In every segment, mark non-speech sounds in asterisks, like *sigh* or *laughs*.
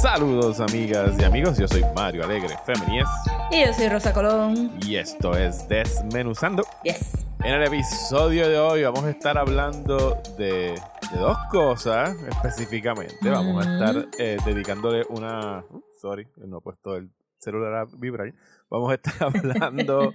Saludos amigas y amigos, yo soy Mario Alegre Femenías Y yo soy Rosa Colón. y esto es Desmenuzando. Yes. En el episodio de hoy vamos a estar hablando de, de dos cosas específicamente. Vamos a estar eh, dedicándole una... uh, sorry, no he puesto el celular a vibrar. Vamos a estar *laughs* hablando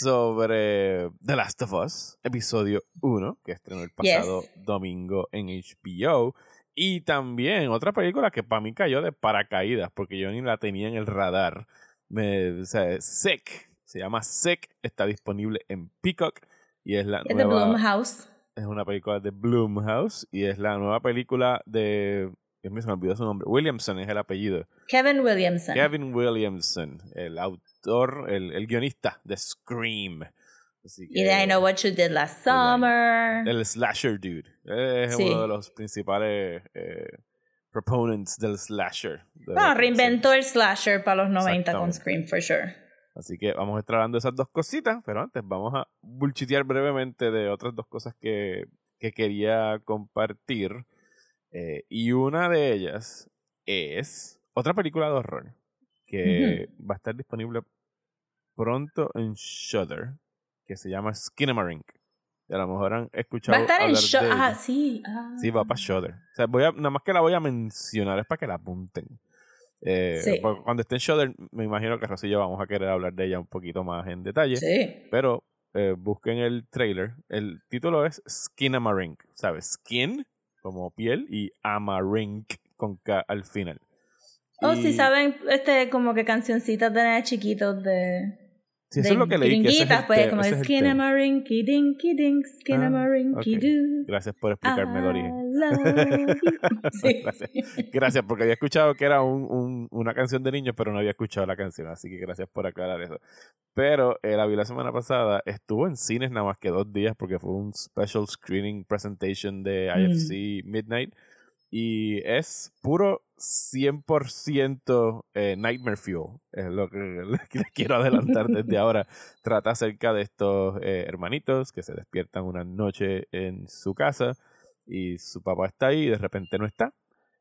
sobre The Last of Us, episodio 1, que estrenó el Yes. pasado domingo en HBO. Y también otra película que para mí cayó de paracaídas, porque yo ni la tenía en el radar. Me, o sea, Sick, se llama Sick, está disponible en Peacock y es la Es de nueva Blumhouse. es una película de Blumhouse y es la nueva película de Dios mío, se me olvidó su nombre. Williamson es el apellido. Kevin Williamson. Kevin Williamson, el autor, el, el guionista de Scream. Así Y de I Know What You Did Last Summer. el slasher dude. Es Sí. uno de los principales eh, proponents del slasher. de que reinventó el slasher para los 90 con. Scream, for sure. Así que vamos a estar hablando de esas dos cositas, pero antes vamos a bullchitear brevemente de otras dos cosas que, que quería compartir. Eh, y una de ellas es otra película de horror que va a estar disponible pronto en Shudder, que se llama Skinamarink. Y a lo mejor han escuchado Va a estar en ella. Ah, sí. ah. Sí, va para Shudder. O sea, voy a, nada más que la voy a mencionar es para que la apunten. Eh, Sí. Cuando esté en Shudder, me imagino que yo vamos a querer hablar de ella un poquito más en detalle. Sí. Pero eh, busquen el trailer. El título es Skin Amarink. ¿Sabes? Skin como piel y Amarink con K al final. Oh, Y- sí, saben, este, como que cancioncitas de chiquitos de. Sí, eso de es lo que leí. Que ese es el pues, como ese es dinky dink, skin Ah, a rinky ok. doo. Gracias por explicarme el origen. *laughs* *laughs* Sí. Gracias. Gracias, porque había escuchado que era un, un- una canción de niños, pero no había escuchado la canción, así que gracias por aclarar eso. Pero eh, la vi la semana pasada, estuvo en cines nada más que dos días porque fue un special screening presentation de Mm. IFC Midnight y es puro 100% eh, Nightmare Fuel, es lo que, *laughs* les quiero adelantar desde *laughs* ahora. Trata acerca de estos eh, hermanitos que se despiertan una noche en su casa y su papá está ahí y de repente no está.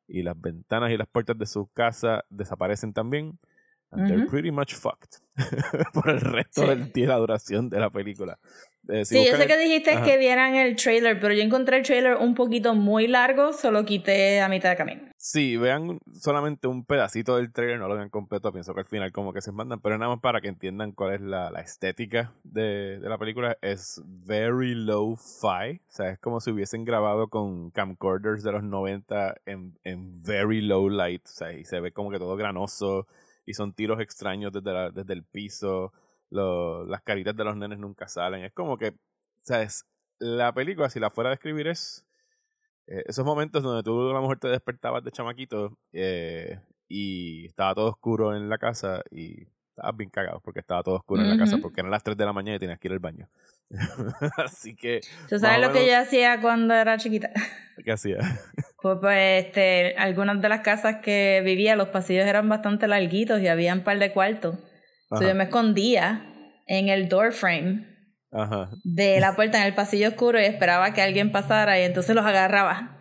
Y las ventanas y las puertas de su casa desaparecen también. And they're pretty much fucked *laughs* por el resto Sí. del día la duración de la película. Eh, si Sí, yo sé el- que dijiste Ajá. que vieran el trailer, pero yo encontré el trailer un poquito muy largo, solo quité a mitad de camino. Sí, vean solamente un pedacito del trailer, no lo vean completo, pienso que al final como que se mandan, pero nada más para que entiendan cuál es la, la estética de, de la película. Es very low-fi, o sea, es como si hubiesen grabado con camcorders de los 90 en, en very low light, o sea, y se ve como que todo granoso y son tiros extraños desde, la- desde el piso, lo- las caritas de los nenes nunca salen, es como que, o sea, es, la película, si la fuera a describir, es eh, esos momentos donde tú a lo mejor te despertabas de chamaquito eh, y estaba todo oscuro en la casa y estabas bien cagado porque estaba todo oscuro en la casa porque eran las 3 de la mañana y tenías que ir al baño. *laughs* Así que, ¿Tú sabes lo que yo hacía cuando era chiquita? *laughs* ¿qué hacía? Pues, pues, este, algunas de las casas que vivía, los pasillos eran bastante larguitos y había un par de cuartos. So, yo me escondía en el door frame ajá. de la puerta en el pasillo oscuro y esperaba que alguien pasara y entonces los agarraba.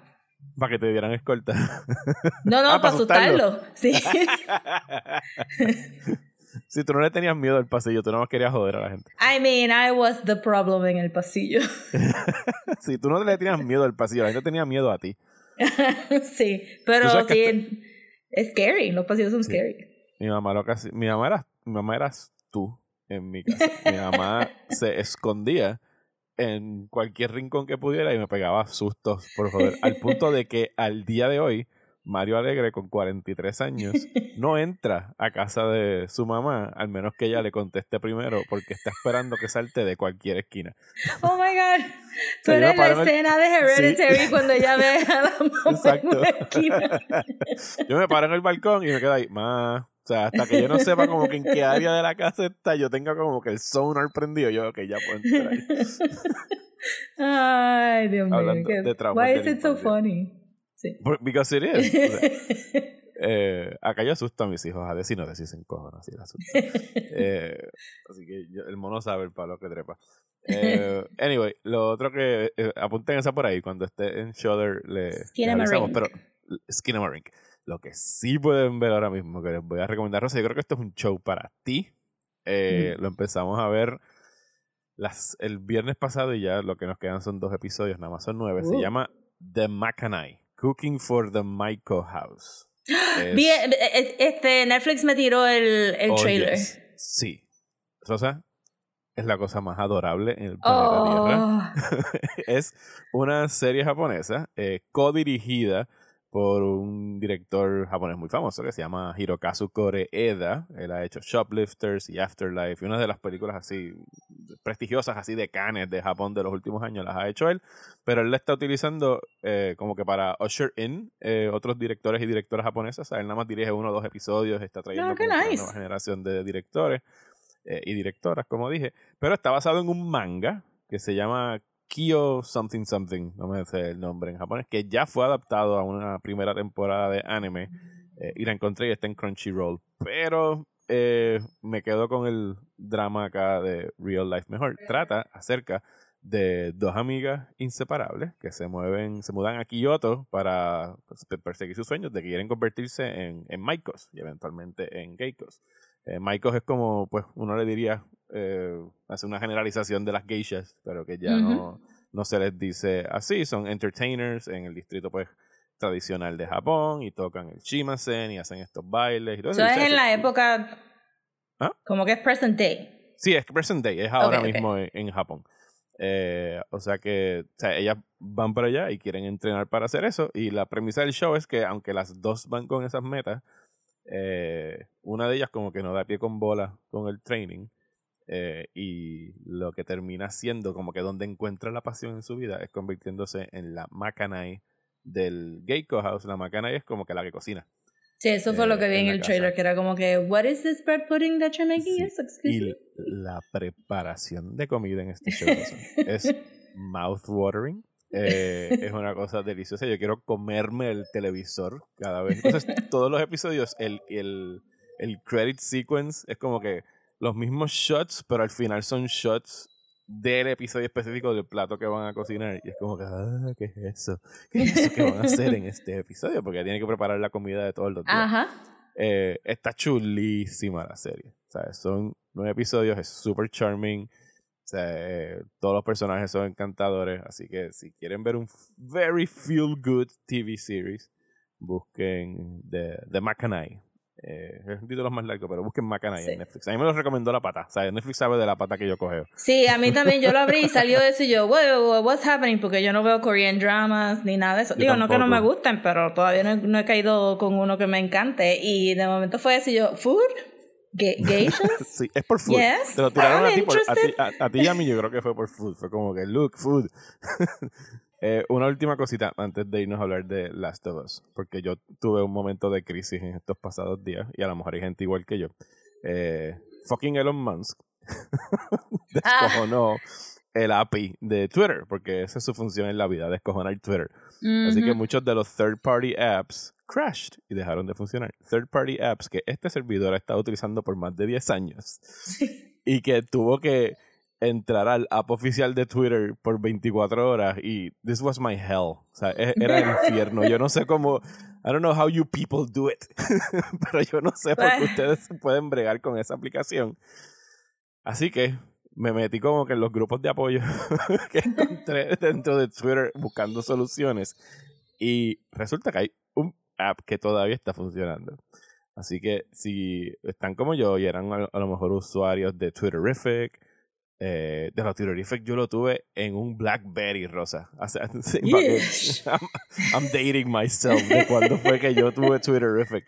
Para que te dieran escolta. No, no, *laughs* Ah, para para asustarlo. Sí. *laughs* si tú no le tenías miedo al pasillo, tú no más querías joder a la gente. I mean, I was the problem en el pasillo. *laughs* Si tú no le tenías miedo al pasillo, la gente tenía miedo a ti. sí, pero sí, es scary. Los pasillos son Sí. scary. Mi mamá lo mi mamá era, mi mamá eras tú en mi casa. Mi mamá se escondía en cualquier rincón que pudiera y me pegaba sustos por joder. Al punto de que al día de hoy, Mario Alegre, con 43 años, no entra a casa de su mamá, al menos que ella le conteste primero, porque está esperando que salte de cualquier esquina. Oh my god. *laughs* Tú eres la en el- escena de Hereditary Sí. cuando ella ve a la *laughs* mamá en Exacto. una esquina. *laughs* Yo me paro en el balcón y me quedo ahí, ma. O sea, hasta que yo no sepa como que en qué área de la casa está, yo tenga como que el sonar prendido, yo, ok, ya puedo entrar. *laughs* Ay, Dios mío. Hablando qué- de traumas Why is it so funny? Sí. Because it is. O sea, *laughs* eh, acá yo asusto a mis hijos, a si no, si se encojan así. *laughs* Eh, así que yo- el mono sabe el palo que trepa. Eh, anyway, lo otro que eh, apunten esa por ahí cuando esté en Shudder le, le pero Skinamarink. Lo que sí pueden ver ahora mismo que les voy a recomendar, Rosa, yo creo que esto es un show para ti. Eh, lo empezamos a ver las, el viernes pasado y ya lo que nos quedan son dos episodios, nada más son nueve. Se uh. llama The Macanai, Cooking for the Maiko House. *gasps* Bien, este, Netflix me tiró el, el oh, trailer. Sí. Rosa, es la cosa más adorable en el planeta Tierra. Oh. *laughs* es una serie japonesa eh, co-dirigida por un director japonés muy famoso que se llama Hirokazu Koreeda. Él ha hecho Shoplifters y Afterlife y una de las películas así prestigiosas, así de canes de Japón de los últimos años, las ha hecho él. Pero él la está utilizando eh, como que para usher in eh, otros directores y directoras japonesas. él nada más dirige uno o dos episodios, está trayendo una nueva generación de directores. Eh, y directoras, como dije, pero está basado en un manga que se llama Kyo Something Something, no me sé el nombre en japonés, que ya fue adaptado a una primera temporada de anime eh, y la encontré y está en Crunchyroll, pero eh, me quedo con el drama acá de Real Life Mejor. Trata acerca de dos amigas inseparables que se mueven, se mudan a Kyoto para pues, perseguir sus sueños de que quieren convertirse en, en Maikos y eventualmente en Geikos. Eh, Maikos es como, pues, uno le diría, eh, hace una generalización de las geishas, pero que ya no, no se les dice así, son entertainers en el distrito, pues, tradicional de Japón y tocan el shimasen y hacen estos bailes y todo eso. es en la época, ¿Ah? como que es present day. Sí, es present day, es ahora mismo En, Japón. Eh, o sea que o sea, ellas van para allá y quieren entrenar para hacer eso. Y la premisa del show es que aunque las dos van con esas metas, eh, una de ellas como que no da pie con bola con el training eh, y lo que termina siendo como que donde encuentra la pasión en su vida es convirtiéndose en la Macanay del Geiko House. La Macanay es como que la que cocina. Sí, eso fue lo que vi en, el trailer, que era como que, what is this bread pudding that you're making? y la preparación de comida en este show es *laughs* mouth-watering. Eh, es *laughs* una cosa deliciosa. Yo quiero comerme el televisor cada vez. Entonces, *laughs* todos los episodios, el, el, el credit sequence es como que los mismos shots, pero al final son shots del episodio específico del plato que van a cocinar. Y es como que, ah, ¿qué es eso? ¿Qué es eso que van a hacer en este episodio? Porque tienen que preparar la comida de todos los días. Ajá. Eh, está chulísima la serie. Son nueve episodios, es super charming. O sea, eh, todos los personajes son encantadores, así que si quieren ver un very feel good TV series, busquen The, The Macanay. Eh, es un título más largo, pero busquen Macanay en Netflix. A mí me lo recomendó la pata. O sea, Netflix sabe de la pata que yo cogeo. Sí, a mí también. Yo lo abrí y salió eso y yo, what's happening? Porque yo no veo Korean dramas ni nada de eso. Digo, no que no me gusten, pero todavía no, no, he caído con uno que me encante. Y de momento fue eso y yo, ¿food? *laughs* Sí, es por food. Te lo tiraron a ti, a ti, y a mí yo creo que fue por food. Fue como que, look, food. *laughs* eh, una última cosita antes de irnos a hablar de Last of Us. Porque yo tuve un momento de crisis en estos pasados días. Y a lo mejor hay gente igual que yo. Eh, fucking Elon Musk *laughs* descojonó el API de Twitter. Porque esa es su función en la vida, descojonar Twitter. Así que muchos de los third party apps crashed y dejaron de funcionar. Third party apps que este servidor ha estado utilizando por más de 10 años y que tuvo que entrar al app oficial de Twitter por 24 horas y this was my hell. O sea, e-, era el infierno. Yo no sé cómo, I don't know how you people do it, *laughs* pero yo no sé por qué ustedes pueden bregar con esa aplicación. Así que me metí como que en los grupos de apoyo *laughs* que encontré dentro de Twitter buscando soluciones y resulta que hay un app que todavía está funcionando. Así que si están como yo y eran a, lo mejor usuarios de Twitterific, eh, de los Twitterific yo lo tuve en un BlackBerry rosa. *laughs* *laughs* I'm, dating myself de cuando fue que yo tuve Twitterific.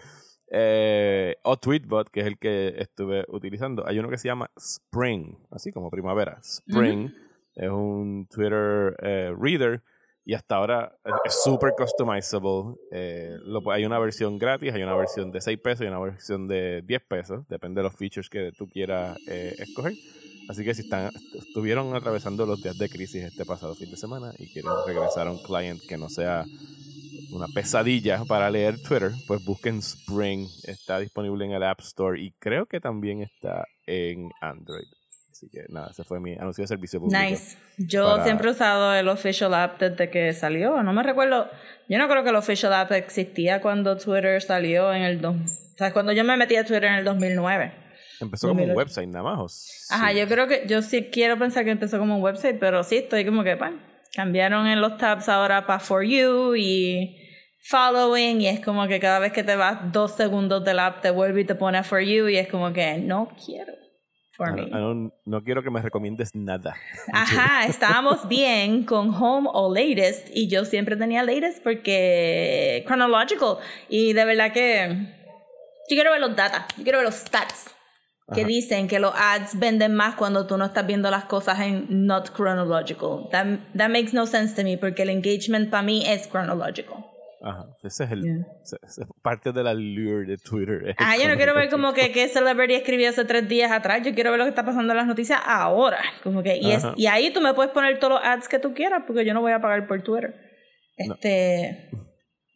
Eh, o Tweetbot, que es el que estuve utilizando. Hay uno que se llama Spring, así como primavera. Spring es un Twitter eh, reader y hasta ahora es súper customizable. Eh, hay una versión gratis, hay una versión de 6 pesos y una versión de 10 pesos. Depende de los features que tú quieras eh, escoger. Así que si están, estuvieron atravesando los días de crisis este pasado fin de semana y quieren regresar a un client que no sea una pesadilla para leer Twitter, pues busquen Spring. Está disponible en el App Store y creo que también está en Android. Así que nada, ese fue mi anuncio de servicio público. Nice. Yo siempre he usado el Official App desde que salió. No me recuerdo. Yo no creo que el Official App existía cuando Twitter salió en el. Do... O sea, cuando yo me metí a Twitter en el 2009. Empezó como un website nada más. Ajá, yo creo que. Yo sí quiero pensar que empezó como un website, pero sí, estoy como que. Bueno, cambiaron en los tabs ahora para For You y following y es como que cada vez que te vas dos segundos del app te vuelve y te pone for you y es como que no quiero for me. No, no, quiero que me recomiendes nada. Ajá, *laughs* estábamos bien con home o latest y yo siempre tenía latest porque chronological y de verdad que yo quiero ver los data, yo quiero ver los stats que dicen que los ads venden más cuando tú no estás viendo las cosas en not chronological. That, that makes no sense to me porque el engagement para mí es chronological. Ajá, ese es el parte de la lure de Twitter. Ah, yo no quiero ver como que qué celebrity escribió hace tres días atrás, yo quiero ver lo que está pasando en las noticias ahora. Como que, y, es, y ahí tú me puedes poner todos los ads que tú quieras, porque yo no voy a pagar por Twitter. Este.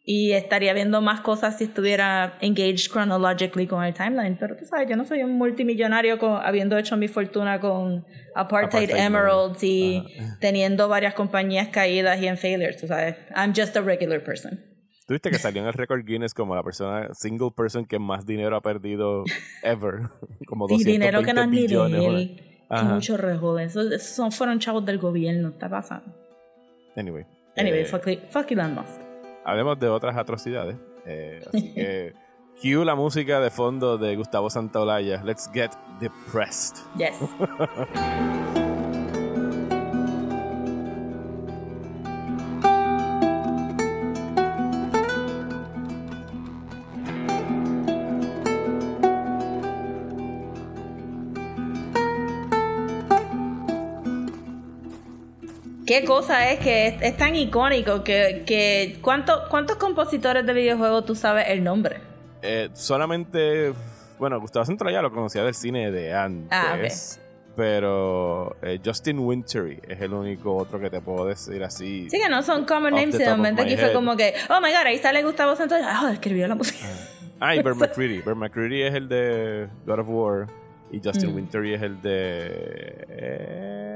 Y estaría viendo más cosas si estuviera engaged chronologically con el timeline. Pero tú sabes, yo no soy un multimillonario con, habiendo hecho mi fortuna con Apartheid, Emeralds y teniendo varias compañías caídas y en failures. Tú sabes, I'm just a regular person. Tuviste que salió en el récord Guinness como la persona, single person que más dinero ha perdido ever. *laughs* como 220 y dinero que no es ni de él. Que mucho rejode. Esos, fueron chavos del gobierno. Está pasando. Anyway. Anyway, eh, fuck, fuck Elon Musk. Hablemos de otras atrocidades. Eh, así que. *laughs* Cue la música de fondo de Gustavo Santaolalla. Let's get depressed. Yes. *laughs* qué cosa es que es, tan icónico que, que ¿cuánto, ¿cuántos compositores de videojuegos tú sabes el nombre? Eh, solamente, bueno, Gustavo Centro ya lo conocía del cine de antes. Ah, pero eh, Justin Wintery es el único otro que te puedo decir así. Sí, que no son common names. De momento aquí fue como que, oh my god, ahí sale Gustavo Centro. Ah, escribió la música. Ah, y Bert *laughs* McCready. Bert McCready es el de God of War. Y Justin mm. Wintery es el de. Eh,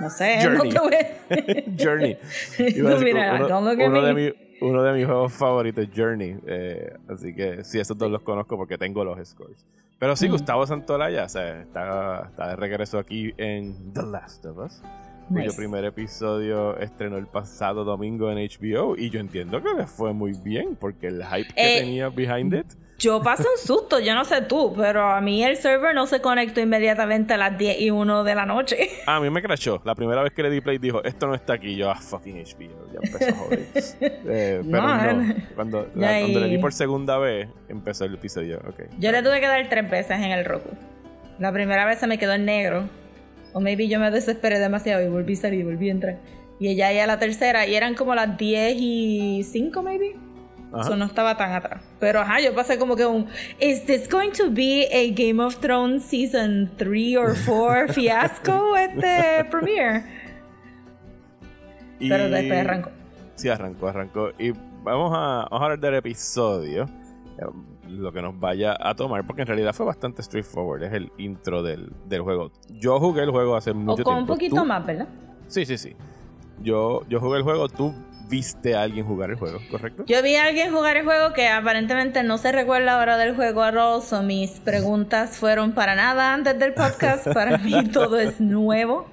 no sé, Journey. No *laughs* Journey. *laughs* uno, de mi, uno, de mis juegos favoritos, Journey. Eh, así que sí, esos dos los conozco porque tengo los scores. Pero sí, mm. Gustavo Santolaya o sea, está, está de regreso aquí en The Last of Us. Cuyo primer episodio estrenó el pasado domingo en HBO. Y yo entiendo que le fue muy bien porque el hype que eh, tenía behind it yo pasé un susto, yo no sé tú, pero a mí el server no se conectó inmediatamente a las 10 y 1 de la noche. A mí me crashó. La primera vez que le di play dijo, esto no está aquí. Yo, ah, fucking HBO. Ya empezó a joder. *laughs* Eh, pero no, Cuando, cuando, le di por segunda vez, empezó el episodio. Okay. Yo le tuve que dar tres veces en el Roku. La primera vez se me quedó en negro. O maybe yo me desesperé demasiado y volví a salir, volví a entrar. Y ella ya la tercera, y eran como las 10 y 5, maybe. Eso no estaba tan atrás. Pero ajá, yo pasé como que un. ¿Is this going to be a Game of Thrones season 3 or 4 *laughs* fiasco este premiere? Pero después arrancó. Sí, arrancó, arrancó. Y vamos a, vamos a hablar del episodio. Eh, lo que nos vaya a tomar, porque en realidad fue bastante straightforward. Es el intro del, del juego. Yo jugué el juego hace mucho tiempo. O con un poquito más, ¿verdad? Sí, sí, sí. Yo, yo jugué el juego, tú viste a alguien jugar el juego, ¿correcto? Yo vi a alguien jugar el juego que aparentemente no se recuerda ahora del juego a o mis preguntas fueron para nada antes del podcast. *laughs* Para mí todo es nuevo.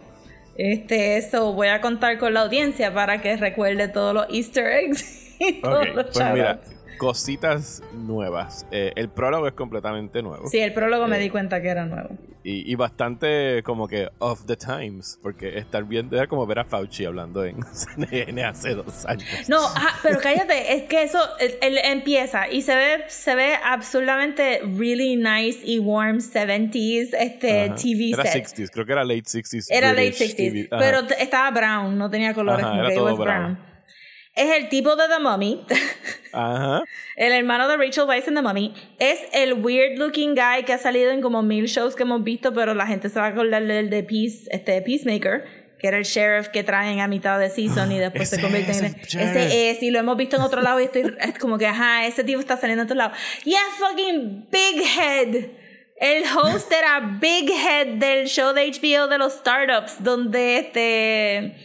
Este, eso voy a contar con la audiencia para que recuerde todos los Easter eggs y todos los pues mira, cositas nuevas. Eh, el prólogo es completamente nuevo. Sí, el prólogo me eh, di cuenta que era nuevo. Y, bastante como que off the times, porque estar viendo era como ver a Fauci hablando en *laughs* CNN hace dos años. No, pero cállate, es que eso él, empieza y se ve se ve absolutamente really nice y warm 70s este TV era 60s, creo que era late 60s. Era late 60s, pero estaba brown, no tenía colores, era todo brown. Es el tipo de The Mummy. Ajá. *laughs* El hermano de Rachel Weisz en The Mummy. Es el weird looking guy que ha salido en como mil shows que hemos visto, pero la gente se va a acordar del de Peace, este, Peacemaker, que era el sheriff que traen a mitad de season y después se convierte en... Ese es, y lo hemos visto en otro lado y estoy es como que, ajá, ese tipo está saliendo en otro lado. Yeah, fucking big head. El host era Big Head del show de HBO de los startups, donde este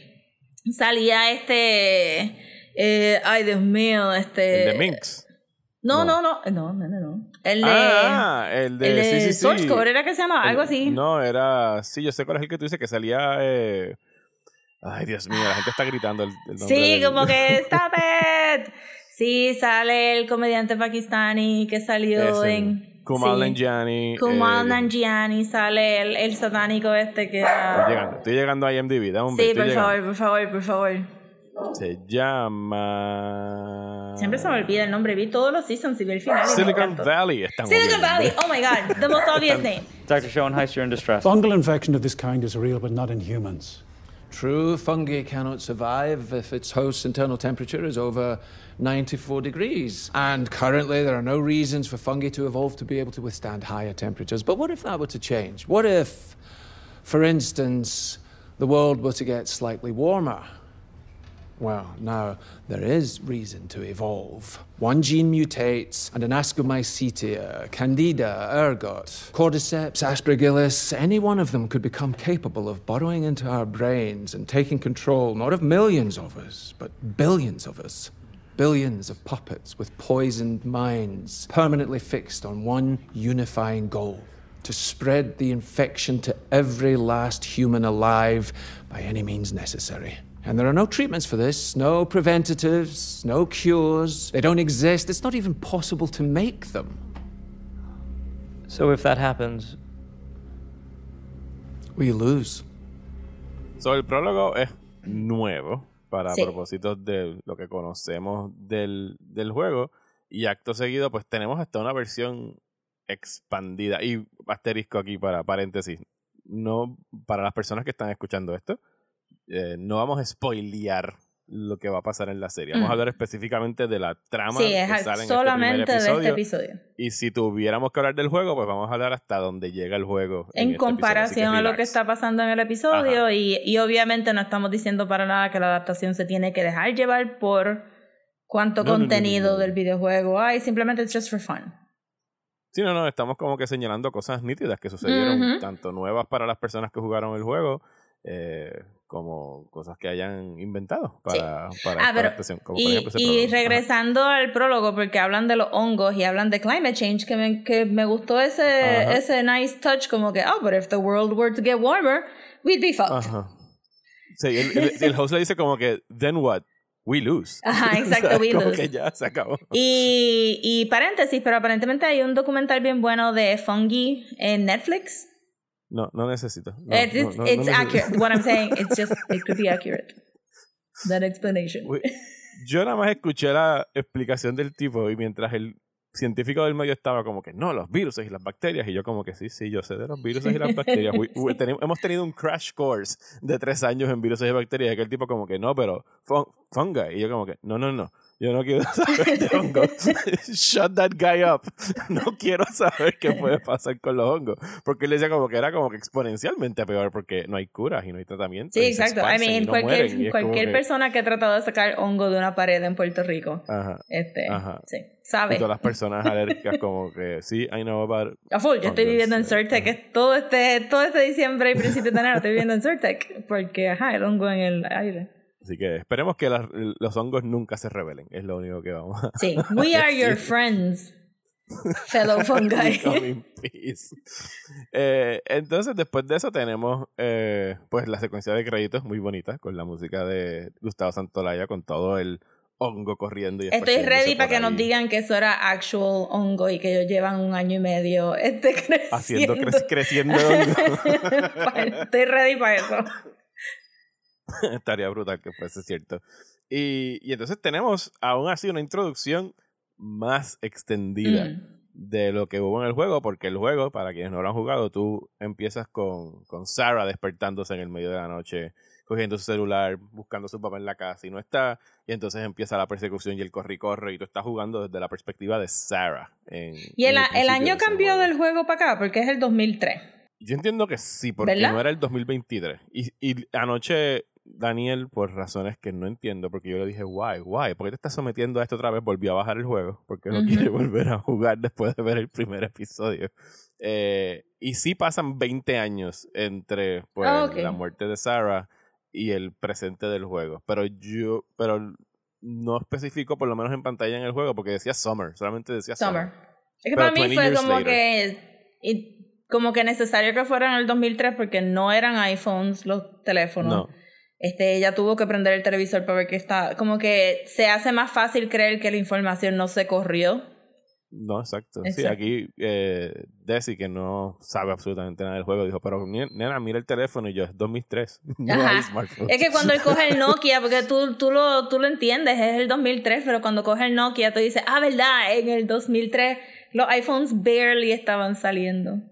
salía este. Eh, ay, Dios mío, este. El de Minx. No, no, no, no, no, no, no. El de. Ah, el de. el de sí, sí, sí. Code era que se llamaba, algo así. No, era. Sí, yo sé cuál es el que tú dices que salía. Eh... Ay, Dios mío, la gente está gritando el, el nombre Sí, del- como que *laughs* Stop it. Sí, sale el comediante pakistani que salió Ese, en. Kumail sí. Nanjiani. Kumail eh, Nanjiani, sale el, el satánico este que Estoy llegando, estoy llegando a IMDb, dame un Sí, por favor, por favor, por favor. Se llama. Siempre se me olvida el nombre. Vi todos los seasons y vi el final. Silicon. Valley. Está muy Silicon bien. Valley. Oh my God. The most obvious name. Dr. Schoenheiser, you're in distress. Fungal infection of this kind is real, but not in humans. True, fungi cannot survive if its host's internal temperature is over 94 degrees. And currently, there are no reasons for fungi to evolve to be able to withstand higher temperatures. But what if that were to change? What if, for instance, the world were to get slightly warmer? Well, now there is reason to evolve. One gene mutates, and an Ascomycetia, Candida, ergot, Cordyceps, Aspergillus, any one of them could become capable of burrowing into our brains and taking control not of millions of us, but billions of us. Billions of puppets with poisoned minds, permanently fixed on one unifying goal to spread the infection to every last human alive by any means necessary. And there are no treatments for this, no preventatives, no cures. They don't exist. It's not even possible to make them. So if that happens, We lose. So, el prólogo es nuevo para Sí. propósitos de lo que conocemos del, del juego. Y acto seguido, pues tenemos hasta una versión expandida. Y asterisco aquí para paréntesis. No, para las personas que están escuchando esto, eh, no vamos a spoilear lo que va a pasar en la serie. Vamos a Mm. hablar específicamente de la trama Sí, que es sale en este de este episodio. episodio. Y si tuviéramos que hablar del juego, pues vamos a hablar hasta donde llega el juego. En este comparación a lo que está pasando en el episodio y, y obviamente no estamos diciendo para nada que la adaptación se tiene que dejar llevar por cuánto No, no, no, no, contenido del videojuego hay, simplemente it's just for fun. Sí, no, no, estamos como que señalando cosas nítidas que sucedieron, tanto nuevas para las personas que jugaron el juego, eh, como cosas que hayan inventado para, para Ah, esta pero- adaptación. Como por Y, ejemplo ese y prólogo. Ajá. regresando al prólogo, porque hablan de los hongos y hablan de climate change, que me, que me gustó ese, Ajá. ese nice touch, como que, oh, but if the world were to get warmer, we'd be fucked. Ajá. Sí, el, el- *laughs* el host le dice como que, then what? We lose. Ajá, exacto, *laughs* O sea, we como lose. que ya se acabó. Y, y paréntesis, pero aparentemente hay un documental bien bueno de fungi en Netflix. No, no necesito. No, it's it's, no, no it's accurate. What I'm saying, it's just, *laughs* it could be accurate. That explanation. Yo nada más escuché la explicación del tipo y mientras el científico del medio estaba como que no, los virus y las bacterias y yo como que sí, sí, yo sé de los virus y las bacterias. We- we- teni- hemos tenido un crash course de tres años en virus y bacterias y aquel tipo como que no, pero fun- fungi y yo como que no, no, no. Yo no quiero *laughs* saber de hongos. Shut that guy up. No quiero saber qué puede pasar con los hongos. Porque él decía como que era como que exponencialmente peor porque no hay curas y no hay tratamientos. Sí, y exacto. I y mean, no cualquier, mueren, y cualquier que- persona que ha tratado de sacar hongo de una pared en Puerto Rico, Ajá. este, Ajá. sí, Y sabe. todas las personas alérgicas como que sí, I know about A full, yo estoy viviendo en Surtec todo este, todo este diciembre y principio de enero estoy viviendo en Surtec porque, ajá, el hongo en el aire. Así que esperemos que las- los hongos nunca se rebelen. Es lo único que vamos a Sí, we *laughs* are your friends, *laughs* fellow fungi. Come in peace. Eh, entonces, después de eso tenemos eh, pues la secuencia de créditos muy bonita con la música de Gustavo Santolaya con todo el hongo corriendo y Estoy ready para que nos digan que eso era actual hongo y que ellos llevan un año y medio este *laughs* haciendo creciendo. cre- creciendo hongo. Estoy ready para eso. *laughs* Estaría brutal que fuese cierto. Y, y entonces tenemos aún así una introducción más extendida Mm. de lo que hubo en el juego, porque el juego, para quienes no lo han jugado, tú empiezas con, con Sarah despertándose en el medio de la noche, cogiendo su celular, buscando a su papá en la casa y no está, y entonces empieza la persecución y el corre y tú estás jugando desde la perspectiva de Sarah. en- Y el, en el año de cambió juego. del juego para acá porque es el 2003. Yo entiendo que sí, porque ¿Verdad? no era el 2023. Y, y anoche Daniel, por razones que no entiendo, porque yo le dije, why, why, ¿por qué te estás sometiendo a esto otra vez? Volvió a bajar el juego, porque no quiere volver a jugar después de ver el primer episodio. Eh, y sí pasan 20 años entre pues, Ah, la muerte de Sarah y el presente del juego. Pero yo, pero no especificó por lo menos en pantalla en el juego, porque decía Summer, solamente decía Summer. Summer. Es que Pero para mí 20 fue como later. que y- como que necesario que fuera en el 2003 porque no eran iPhones los teléfonos. No. Este, ella tuvo que prender el televisor para ver que está, como que se hace más fácil creer que la información no se corrió. No, exacto. Sí, aquí eh, Desi, que no sabe absolutamente nada del juego, dijo, pero nena, mira el teléfono y yo, es 2003. *laughs* No Ajá. Es que cuando él coge el Nokia, porque tú, tú, lo, tú lo entiendes, es el 2003, pero cuando coge el Nokia, tú dices, ah, ¿verdad? En el 2003 los iPhones barely estaban saliendo.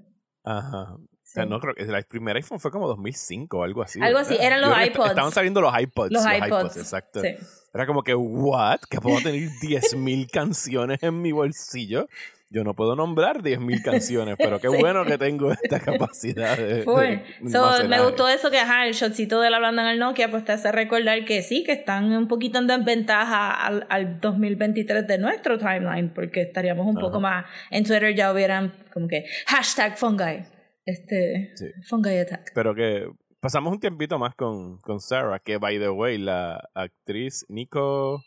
Ajá. O sea, Sí. no creo que el primer iPhone fue como 2005 o algo así. Algo así, eran los iPods. Estaban saliendo los iPods. Los iPods. exacto. Sí. Era como que, ¿what? ¿Que puedo tener 10.000 canciones en mi bolsillo? Yo no puedo nombrar 10.000 canciones, pero qué *laughs* Sí. bueno que tengo esta capacidad de. De So, me gustó eso que, ajá, el shotcito de la blanda en el Nokia, pues te hace recordar que sí, que están un poquito en desventaja al, al 2023 de nuestro timeline, porque estaríamos un poco más, en Twitter ya hubieran como que hashtag fungi, este, Sí. fungi attack. Pero que pasamos un tiempito más con, con Sarah, que by the way, la actriz Nico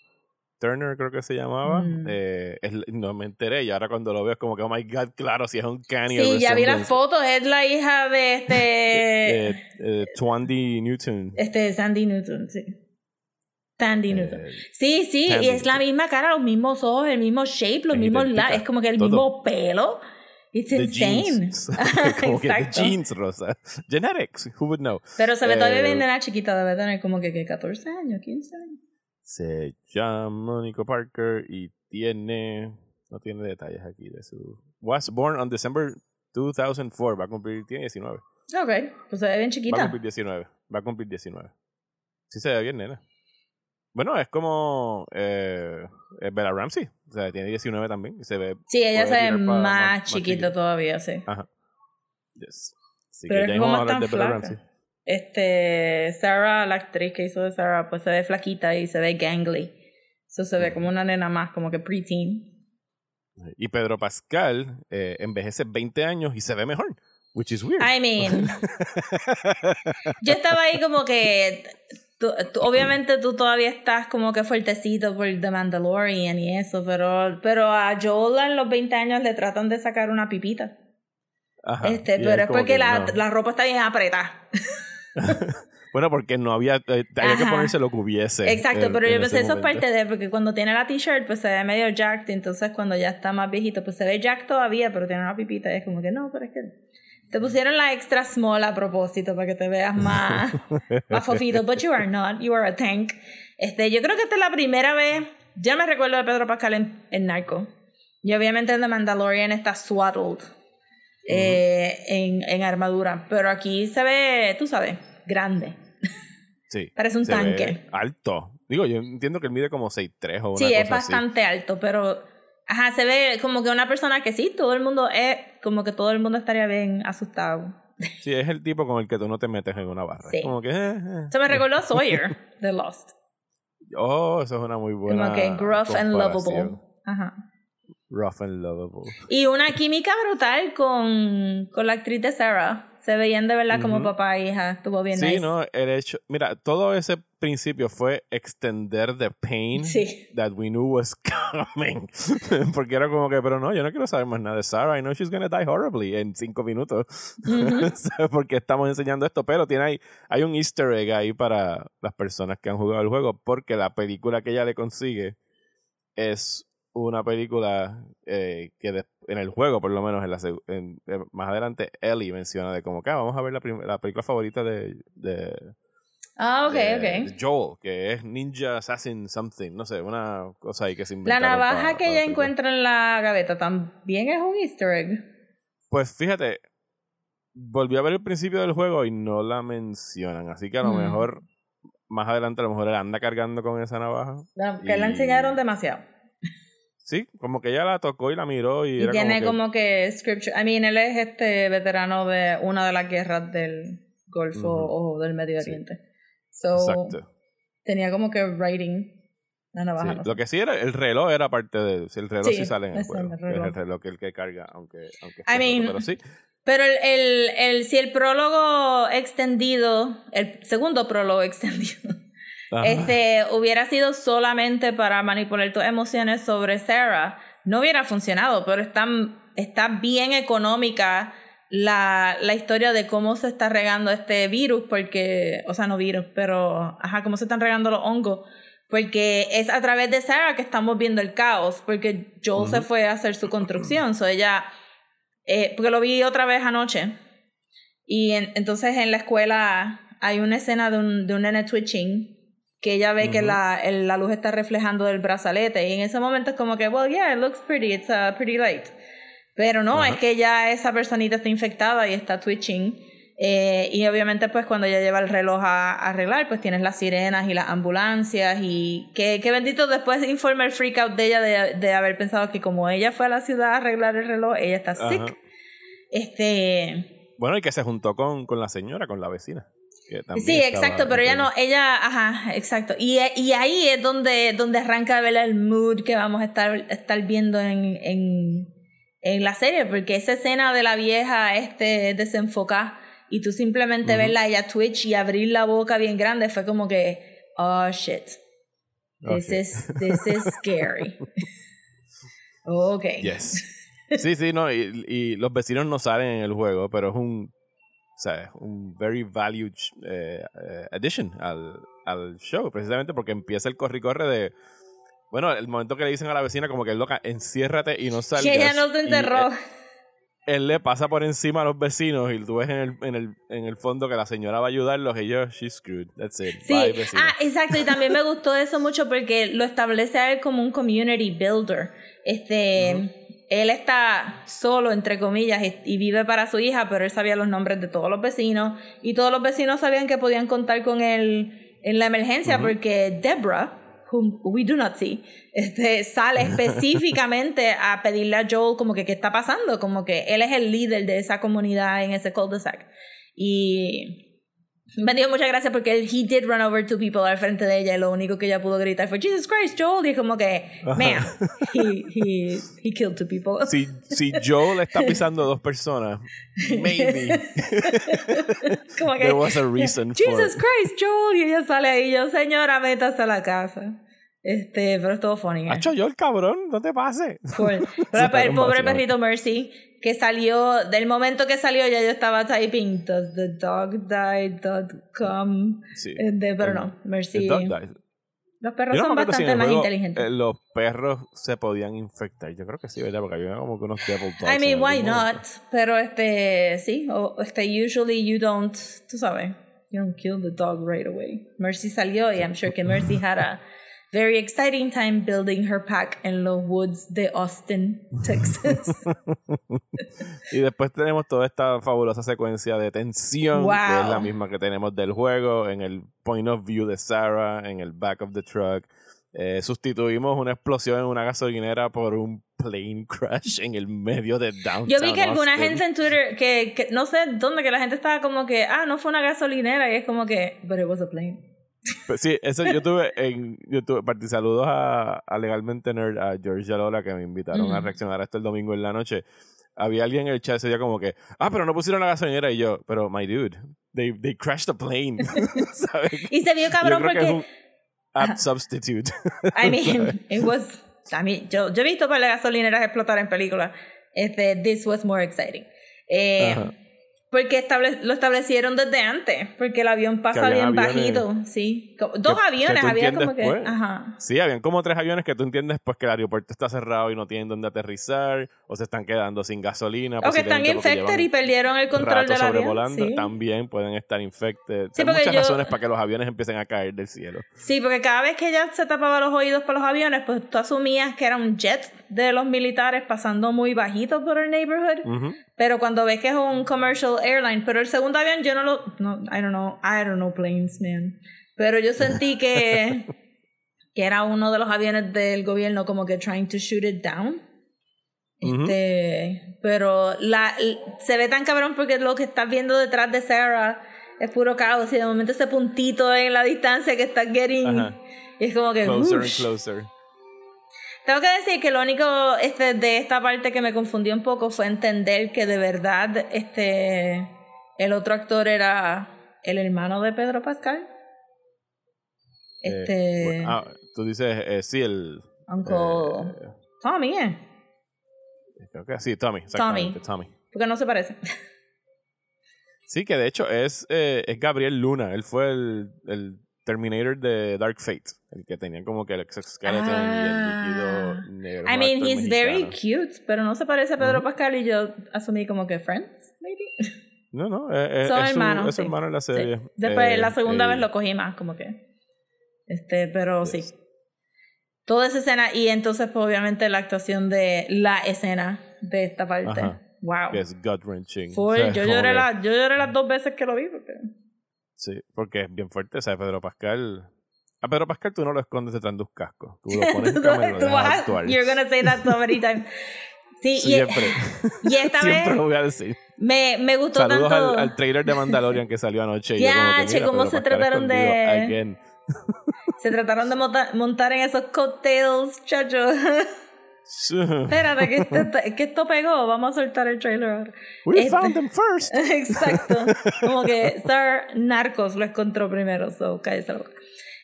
Turner, creo que se llamaba, Mm. eh, es- no me enteré y ahora cuando lo veo es como que, oh my god, claro, si es un canny Sí, ya vi las fotos, es la hija de este, *laughs* Eh, eh, Twandy Newton. este Sandy Newton, sí. Sandy Newton. Eh, Sí, sí, Sandy y es la Newton. misma cara, los mismos ojos, el mismo shape, los Es mismos es como que el todo. mismo pelo. It's the insane. jeans. *laughs* *laughs* como que the jeans, Rosa. Genetics, who would know? Pero se ve todavía Eh, bien de la chiquita, debe tener como que, que 14 años, 15 años. Se llama Nico Parker y tiene. No tiene detalles aquí de su. Was born on December 2004. Va a cumplir. Tiene 19. Ok, pues se ve bien Va a chiquita. cumplir 19. Va a cumplir 19. Sí se ve bien, nena. Bueno, es como eh, es Bella Ramsey. O sea, tiene 19 también. Y se ve. Sí, ella se ve más, chiquita todavía, sí. Ajá. Yes. Así Pero que es ya como tan de Bella flaca. Ramsey. Este, Sarah, la actriz que hizo de Sarah, pues se ve flaquita y se ve gangly. Eso se ve como una nena más, como que preteen. Y Pedro Pascal eh, envejece 20 años y se ve mejor. Which is weird. I mean, *laughs* yo estaba ahí como que. Tú- tú- obviamente tú todavía estás como que fuertecito por The Mandalorian y eso, pero, pero a Joel en los 20 años le tratan de sacar una pipita. Ajá. este, pero es porque que la, no. la ropa está bien apretada. *laughs* Bueno, porque no había. eh, había que ponerse lo que hubiese. Exacto, en- pero yo pensé eso es parte de, porque cuando tiene la t-shirt, pues se ve medio jacked, entonces cuando ya está más viejito, pues se ve jacked todavía, pero tiene una pipita, y es como que no, pero es que te pusieron la extra small a propósito para que te veas más, *laughs* más fofito, but you are not, you are a tank. Este, yo creo que esta es la primera vez, ya me recuerdo de Pedro Pascal en, en Narco, y obviamente en The Mandalorian está swaddled eh, en, en armadura, pero aquí se ve, tú sabes, grande. Sí. *laughs* Parece un tanque. Alto. Digo, yo entiendo que él mide como 6'3 o una Sí, cosa es bastante alto, pero ajá, se ve como que una persona que sí, todo el mundo es como que todo el mundo estaría bien asustado. Sí, es el tipo con el que tú no te metes en una barra. Sí. Como que. eh, eh. Se me recordó Sawyer de Lost. *laughs* Oh, eso es una muy buena. Como que gruff and lovable. Ajá. Rough and lovable. Y una química brutal con, con la actriz de Sarah. Se veían de verdad como Ujú. papá e hija. Estuvo bien Sí, nice. no, el hecho. Mira, todo ese principio fue extender the pain Sí. that we knew was *laughs* coming. Porque era como que, pero no, yo no quiero saber más nada de Sarah. I know she's gonna die horribly en cinco minutos. *laughs* Porque estamos enseñando esto. Pero tiene ahí, hay un easter egg ahí para las personas que han jugado el juego. Porque la película que ella le consigue es una película eh, que de- en el juego, por lo menos en la en- eh, más adelante, Ellie menciona de como que ah, vamos a ver la, la película favorita de, de, Ah, ok, de- ok. de Joel, que es Ninja Assassin Something, no sé, una cosa ahí que se La navaja que la ella película. encuentra en la gaveta también es un easter egg. Pues fíjate, volví a ver el principio del juego y no la mencionan, así que a lo Mm. mejor más adelante a lo mejor él anda cargando con esa navaja. La- Que la Y- enseñaron demasiado. Sí, como que ella la tocó y la miró y, Y era tiene como que, como que scripture. I mean, él es este veterano de una de las guerras del Golfo o del Medio Sí. Oriente. So, Exacto. Tenía como que writing la navaja. lo que sí era, el reloj era parte de. Si el reloj sí, sale en el juego. El reloj. Es el reloj que el que carga, aunque. aunque I mean, pero sí. Pero el, el, el, si el prólogo extendido, el segundo prólogo *laughs* extendido, este, hubiera sido solamente para manipular tus emociones sobre Sarah, no hubiera funcionado, pero está, está bien económica la, la, historia de cómo se está regando este virus, porque, o sea, no virus, pero, ajá, cómo se están regando los hongos, porque es a través de Sarah que estamos viendo el caos, porque Joel se fue a hacer su construcción, so ella, eh, porque lo vi otra vez anoche, y entonces en la escuela hay una escena de un, de un nene twitching, que ella ve que la, la luz está reflejando del brazalete, y en ese momento es como que, well, yeah, it looks pretty, it's a pretty light. Pero no, es que ya esa personita está infectada y está twitching. Eh, y obviamente pues cuando ella lleva el reloj a, arreglar, pues tienes las sirenas y las ambulancias y que, bendito después informa el freak out de ella de, haber pensado que como ella fue a la ciudad a arreglar el reloj, ella está sick. Este... Bueno, y que se juntó con, con la señora, con la vecina. Sí, exacto, pero ella no, ella, ajá, exacto. Y, y ahí es donde, donde arranca a ver el mood que vamos a estar, estar viendo en, en en la serie, porque esa escena de la vieja este desenfocada y tú simplemente verla ella twitch y abrir la boca bien grande fue como que, oh shit, this, is, this is scary. *laughs* ok. Yes. Sí, sí, no, y, y, los vecinos no salen en el juego, pero es un, o sea, un very valued eh, eh, addition al, al show, precisamente porque empieza el corre-corre de bueno, el momento que le dicen a la vecina como que loca, enciérrate y no salgas. Que ella no se enterró. Él, le pasa por encima a los vecinos y tú ves en el, en el, en el fondo que la señora va a ayudarlos y yo, she's screwed, that's it. Sí, ah, exacto, y también me gustó eso mucho porque lo establece a él como un community builder. Este... él está solo, entre comillas, y, vive para su hija, pero él sabía los nombres de todos los vecinos y todos los vecinos sabían que podían contar con él en la emergencia porque Deborah, whom we do not see, este, sale *laughs* específicamente a pedirle a Joel como que qué está pasando, como que él es el líder de esa comunidad en ese cul-de-sac. Y me dio muchas gracias porque él, he did run over two people al frente de ella y lo único que ella pudo gritar fue Jesus Christ, Joel. Y como que, man, *laughs* he, he, he killed two people. Si, si Joel está *laughs* pisando a dos personas, maybe. *laughs* como que, There was a reason Jesus Christ, Joel. Y ella sale ahí, yo, señora, métase a la casa. Este, pero estuvo funny. ¿eh? yo el cabrón, no te pases. Pero el pobre perrito Mercy, que salió, del momento que salió ya yo estaba typing, does the dog die.com. Sí. Este, pero no, Mercy. Los perros son bastante más inteligentes. Eh, los perros se podían infectar. Yo creo que sí, ¿verdad? Porque había como que unos devil dogs. I mean, why not? Pero este, sí, o, este, usually you don't, tú sabes, you don't kill the dog right away. Mercy salió y I'm sure que Mercy had a *laughs* very exciting time building her pack en los woods de Austin, *laughs* Texas. y después tenemos toda esta fabulosa secuencia de tensión, que es la misma que tenemos del juego, en el point of view de Sarah, en el back of the truck. Eh, sustituimos una explosión en una gasolinera por un plane crash en el medio de downtown. Yo vi que alguna gente en Twitter, que, que, no sé dónde, que la gente estaba como que, ah, no fue una gasolinera, y es como que, but it was a plane. Pues sí, eso yo tuve en YouTube, saludos a, Legalmente Nerd, a George Lola que me invitaron a reaccionar a esto el domingo en la noche. Había alguien en el chat ese día como que, ah, pero no pusieron la gasolinera y yo, pero my dude, they, they crashed the plane. *laughs* y se vio cabrón porque... app substitute. I mean, *laughs* it was... I mean, yo, yo he visto para las gasolineras explotar en películas. Este, this was more exciting. Eh, porque lo establecieron desde antes, porque el avión pasa bien bajito, sí. Dos aviones, había como que... Pues. Ajá. Sí, habían como tres aviones que tú entiendes pues que el aeropuerto está cerrado y no tienen dónde aterrizar, o se están quedando sin gasolina. O que están infected y perdieron el control del avión. Sí. También pueden estar infected. Sí, Hay muchas razones para que los aviones empiecen a caer del cielo. Sí, porque cada vez que ella se tapaba los oídos para los aviones, pues tú asumías que era un jet de los militares pasando muy bajito por el neighborhood. Pero cuando ves que es un commercial airline, pero el segundo avión yo no lo, no, I don't know, I don't know planes, man. Pero yo sentí que, *laughs* que era uno de los aviones del gobierno como que trying to shoot it down. Este, pero la, se ve tan cabrón porque lo que estás viendo detrás de Sarah es puro caos y de momento ese puntito en la distancia que está getting y es como que closer and closer. Tengo que decir que lo único este, de esta parte que me confundió un poco fue entender que de verdad este el otro actor era el hermano de Pedro Pascal. Eh, Este. ah, tú dices, eh, sí, el. Uncle. eh, Tommy, ¿eh? creo que sí, Tommy. Exactamente, Tommy. Porque no se parece. *laughs* Sí, que de hecho es, eh, es Gabriel Luna. Él fue el, el Terminator de Dark Fate. El que tenía como que el exoskeleton y el líquido negro. Ah. I un mean, he's very mexicano. cute, pero no se parece a Pedro Pascal y yo asumí como que Friends, maybe. *laughs* No, no, eh, eh, Son es, su, hermanos, es su sí. hermano en la Sí. serie. Después, Eh, la segunda eh, vez lo cogí más, como que. Este, pero sí. yes. Toda esa escena, y entonces, pues, obviamente, la actuación de la escena de esta parte. Ajá. Wow. Es gut wrenching. Full. yo, lloré la, yo lloré las dos veces que lo vi. Porque... Sí, porque es bien fuerte. O sea, Pedro Pascal. A Pedro Pascal tú no lo escondes detrás de un casco. Tú lo pones en *laughs* cámara y lo dejas actuar. You're gonna say that so many times. Sí, y, Siempre. *laughs* y esta vez Siempre lo voy a decir. me, me gustó Saludos tanto. al, al trailer de Mandalorian que salió anoche. y Ya, que, che, cómo Pedro se Pascal trataron de- again. *laughs* Se trataron de monta- montar en esos cocktails, chacho. *laughs* Espérate, que, este- que esto pegó. Vamos a soltar el trailer ahora. We Este- found them first. *laughs* Exacto. Como que Star Narcos lo encontró primero, so cállese la boca.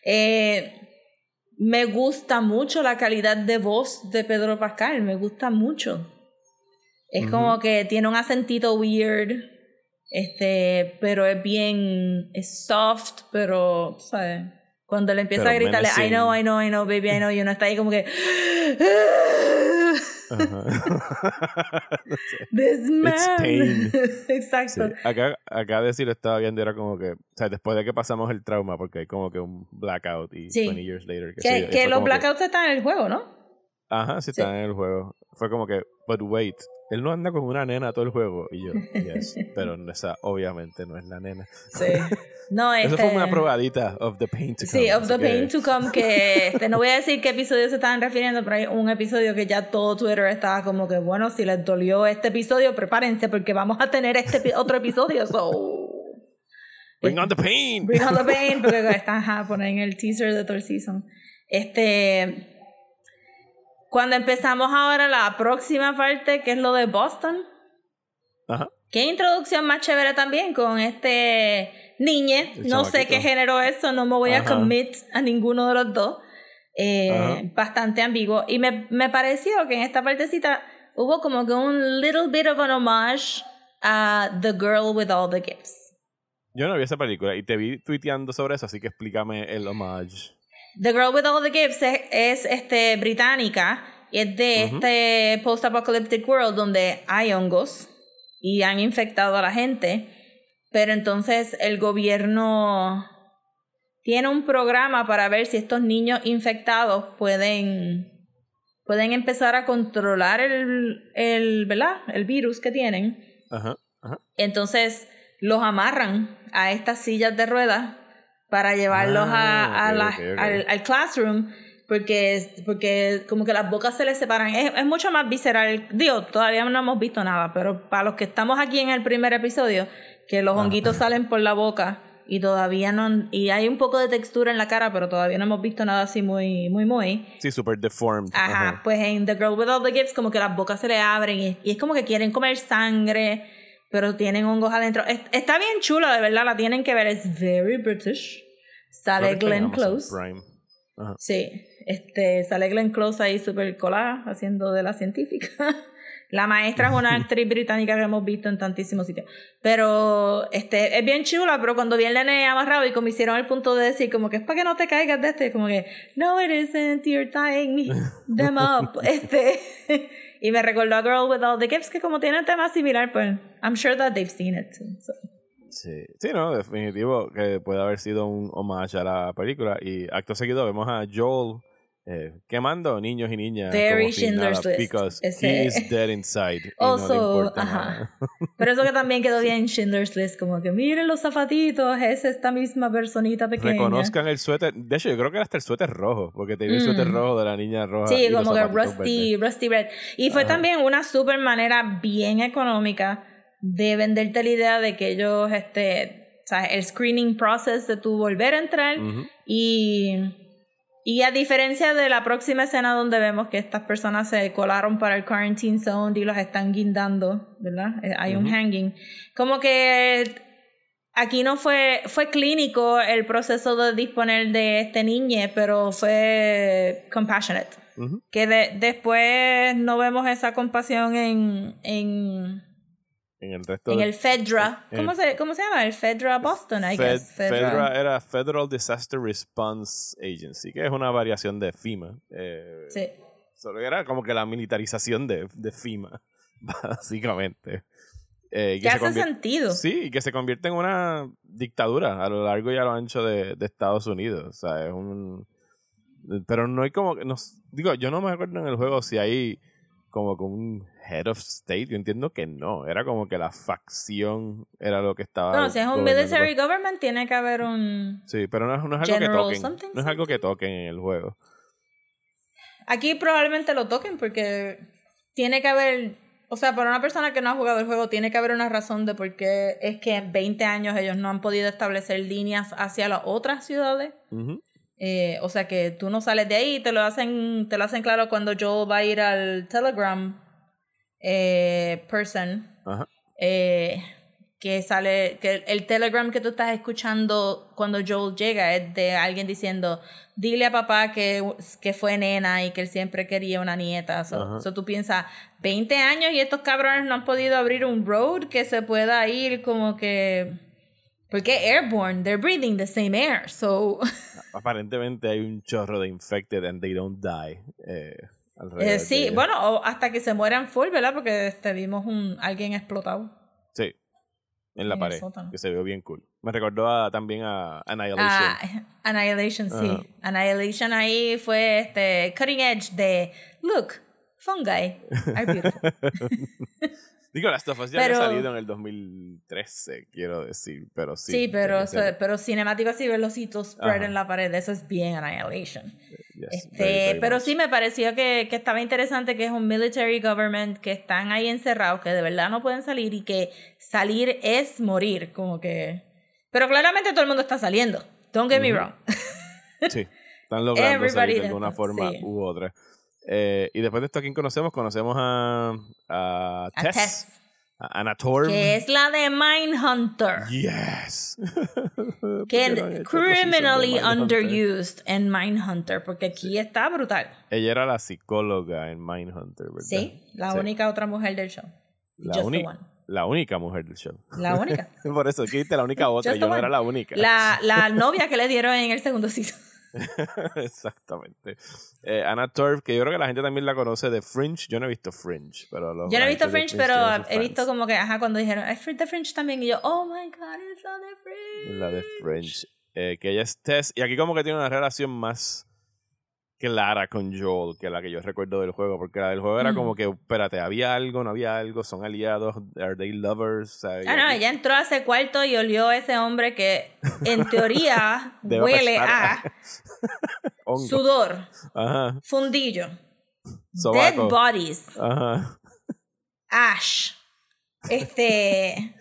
Eh, me gusta mucho la calidad de voz de Pedro Pascal, me gusta mucho. Es como que tiene un acentito weird, este, pero es bien, es soft, pero, ¿sabes? Cuando le empieza Pero a gritarle, I know, I know, I know, baby, I know, y uno está ahí como que, *laughs* this man. pain. *laughs* Exacto. Sí. Acá, acá decir estaba viendo era como que, o sea, después de que pasamos el trauma, porque hay como que un blackout y Sí. 20 years later. Que, y que los que, blackouts están en el juego, ¿no? Ajá, sí, están en el juego. Fue como que, but wait, él no anda con una nena todo el juego. Y yo, yes, pero esa obviamente no es la nena. Sí. No, este... *laughs* Eso fue una probadita of the pain to come. Sí, of the que- pain to come, que *laughs* este, no voy a decir qué episodio se estaban refiriendo, pero hay un episodio que ya todo Twitter estaba como que, bueno, si les dolió este episodio, prepárense porque vamos a tener este otro episodio, so... Bring on the pain. Bring on the pain, porque *laughs* están ajá, ponen el teaser de todo el season. Este... Cuando empezamos ahora la próxima parte, que es lo de Boston, Ajá. Qué introducción más chévere también con este niñe. El no sé qué género es eso, no me voy a Ajá. commit a ninguno de los dos. Eh, bastante ambiguo. Y me, me pareció que en esta partecita hubo como que un little bit of an homage a The Girl with All the Gifts. Yo no vi esa película y te vi tuiteando sobre eso, así que explícame el homage. The Girl with All the Gifts es, es, este, británica y es de este post-apocalyptic world donde hay hongos y han infectado a la gente. Pero entonces el gobierno tiene un programa para ver si estos niños infectados pueden, pueden empezar a controlar el, el, ¿verdad? el virus que tienen. Ajá, ajá. Entonces los amarran a estas sillas de ruedas para llevarlos a, Ah, a la-. Al, al classroom porque, porque como que las bocas se les separan. Es, es mucho más visceral. Digo, todavía no hemos visto nada, pero para los que estamos aquí en el primer episodio, que los honguitos salen por la boca y todavía no... Y hay un poco de textura en la cara, pero todavía no hemos visto nada así muy, muy, muy. Sí, super deformed. Ajá, Ajá. pues en The Girl with All the Gifts como que las bocas se le abren y, y es como que quieren comer sangre, pero tienen hongos adentro. Es- está bien chulo, de verdad, la tienen que ver. Es very British. Sale Glenn Close. Sí, este, sale Glenn Close ahí super colada, haciendo de la científica. *laughs* La maestra es una *laughs* actriz británica que hemos visto en tantísimos sitios. Pero este, es bien chula, pero cuando vi el nene amarrado y como hicieron el punto de decir como que es para que no te caigas de este, como que, no it isn't, you're tying *laughs* them up. este, y me recordó a Girl with All the Gifts, que como tiene un tema similar, pues I'm sure that they've seen it too. so. Sí. sí, no, definitivo que puede haber sido un homage a la película. Y acto seguido vemos a Joel eh, quemando niños y niñas. Very si nada, Schindler's List. Because Ese- he is dead inside. y no le Also, importa ajá. nada. *laughs* Pero eso que también quedó bien en Schindler's List, como que miren los zapatitos, es esta misma personita pequeña. Reconozcan el suéter. De hecho, yo creo que era hasta el suéter rojo. Porque tenía el suéter rojo de la niña roja. Mm. Sí, y los como que rusty, verdes. rusty red. Y fue también una super manera bien económica de venderte la idea de que ellos este, o sea, el screening process de tu volver a entrar y, y a diferencia de la próxima escena donde vemos que estas personas se colaron para el quarantine zone y los están guindando, ¿verdad? Eh, hay un hanging. Como que aquí no fue, fue clínico el proceso de disponer de este niño, pero fue compassionate. Que después no vemos esa compasión en, en en el resto en el FEDRA ¿Cómo, se, ¿cómo se llama? el FEDRA Boston I guess. FEDRA. era Federal Disaster Response Agency que es una variación de FEMA eh, sí solo era como que la militarización de, de FEMA *laughs* básicamente eh, que, hace sentido sí y que se convierte en una dictadura a lo largo y a lo ancho de, de Estados Unidos o sea es un pero no hay como no, digo yo no me acuerdo en el juego si hay como con un head of state. Yo entiendo que no. Era como que la facción era lo que estaba. No, si es un military government, tiene que haber un. Sí, pero no es, no es algo que toquen. no es algo que toquen en el juego. Aquí probablemente lo toquen porque tiene que haber. O sea, para una persona que no ha jugado el juego, tiene que haber una razón de por qué es que en 20 años ellos no han podido establecer líneas hacia las otras ciudades. Eh, o sea que tú no sales de ahí, te lo hacen, te lo hacen claro cuando Joel va a ir al Telegram eh, person. Eh, que sale, que el Telegram que tú estás escuchando cuando Joel llega es de alguien diciendo, dile a papá que, que fue nena y que él siempre quería una nieta. So, tú piensas, 20 años y estos cabrones no han podido abrir un road que se pueda ir como que... Porque airborne, they're breathing the same air, so... *laughs* Aparentemente hay un chorro de infected and they don't die. Eh, eh, sí, bueno, hasta que se mueran full, ¿verdad? Porque este, vimos un alguien explotado. Sí, en la pared, que se vio bien cool. Me recordó también a Annihilation. Ah, *laughs* Annihilation, sí. Annihilation ahí fue este cutting edge de, look, fungi are beautiful. *laughs* Digo, Last of Us ya había salido en el 2013, quiero decir, pero sí. Sí, pero, pero cinemático así, ver los hitos spread en la pared, eso es bien Annihilation. este, pero sí me pareció que, que, estaba interesante que es un military government, que están ahí encerrados, que de verdad no pueden salir y que salir es morir, como que... Pero claramente todo el mundo está saliendo, don't get me wrong. sí, están logrando salir de alguna forma u otra. Eh, y después de esto, ¿a quién conocemos? Conocemos a, a, Tess. A Anna. Que es la de Mindhunter. Yes. *laughs* que criminally underused en Mindhunter, porque aquí está brutal. Ella era la psicóloga en Mindhunter, ¿verdad? Sí, la única otra mujer del show. La, la única mujer del show. La única. *laughs* Por eso, aquí la única otra, yo no era la única. La, la *laughs* novia que le dieron en el segundo season. *laughs* Exactamente. Eh, Anna Turf, que yo creo que la gente también la conoce de Fringe. Yo no he visto Fringe, pero Yo no he visto Fringe, pero he visto como que, ajá, cuando dijeron, es de Fringe también, y yo, oh my god, es la de Fringe. La de Fringe. Eh, que ella es Tess, y aquí como que tiene una relación más clara con Joel que la que yo recuerdo del juego, porque la del juego era como que, espérate, había algo, no había algo, son aliados, are they lovers? ah, no, ella entró a ese cuarto y olió a ese hombre que en teoría *laughs* huele a *laughs* sudor, fundillo, dead bodies, ash, este,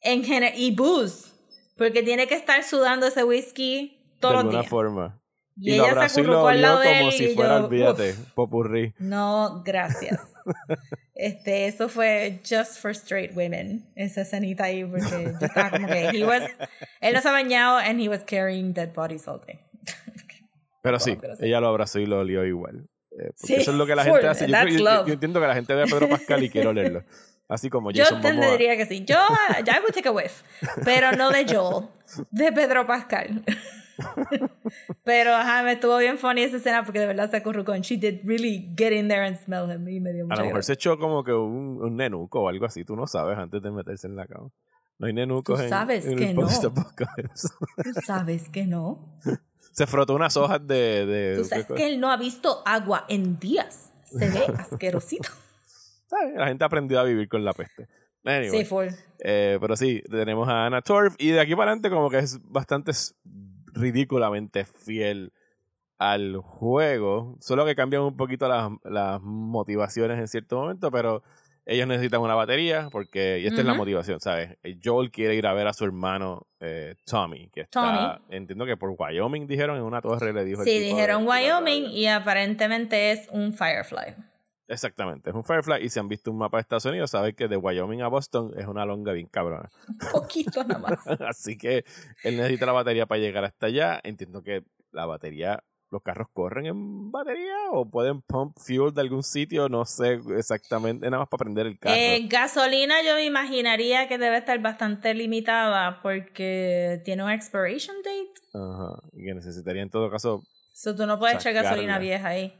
en y booze, porque tiene que estar sudando ese whisky todos los días. De alguna forma. Y, ella se acurrucó al lado de él como si fuera, olvídate, popurrí. No, gracias. *laughs* este, eso fue just for straight women. Esa escenita ahí, porque yo estaba como que, he was, él no se ha bañado and he was carrying dead bodies all day. *laughs* pero sí, ella lo abrazó y lo olió igual. Eh, porque eso es lo que la gente hace. Yo, yo, entiendo que la gente ve a Pedro Pascal y quiere olerlo. *laughs* Así como Jason Yo entendería que sí. Yo, I would take a whiff. Pero no de Joel. De Pedro Pascal. *laughs* Pero ajá, me estuvo bien funny esa escena porque de verdad se acurrucó. She did really get in there and smell him. Y me dio a lo mejor se echó como que un, un, nenuco o algo así. Tú no sabes antes de meterse en la cama. No hay nenucos ¿Tú sabes en, que no. Tú sabes que no. *laughs* Se frotó unas hojas de... de Tú sabes que él no ha visto agua en días. Se ve *laughs* asquerosito. La gente aprendió a vivir con la peste. sí, fue. Eh, pero sí, tenemos a Anna Torv y de aquí para adelante como que es bastante ridículamente fiel al juego, solo que cambian un poquito las, las motivaciones en cierto momento, pero ellos necesitan una batería porque, y esta es la motivación, ¿sabes? Joel quiere ir a ver a su hermano eh, Tommy, que está, entiendo que por Wyoming dijeron en una torre, le dijo. Sí, dijeron Wyoming y aparentemente es un Firefly. Exactamente, es un Firefly y si han visto un mapa de Estados Unidos, saben que de Wyoming a Boston es una longa bien cabrona. Un poquito nada más. *laughs* Así que él necesita la batería para llegar hasta allá. Entiendo que la batería los carros corren en batería o pueden pump fuel de algún sitio, no sé exactamente, nada más para prender el carro. Eh, gasolina yo me imaginaría que debe estar bastante limitada porque tiene un expiration date. Ajá, y que necesitaría en todo caso... So, tú no puedes echar gasolina vieja ahí.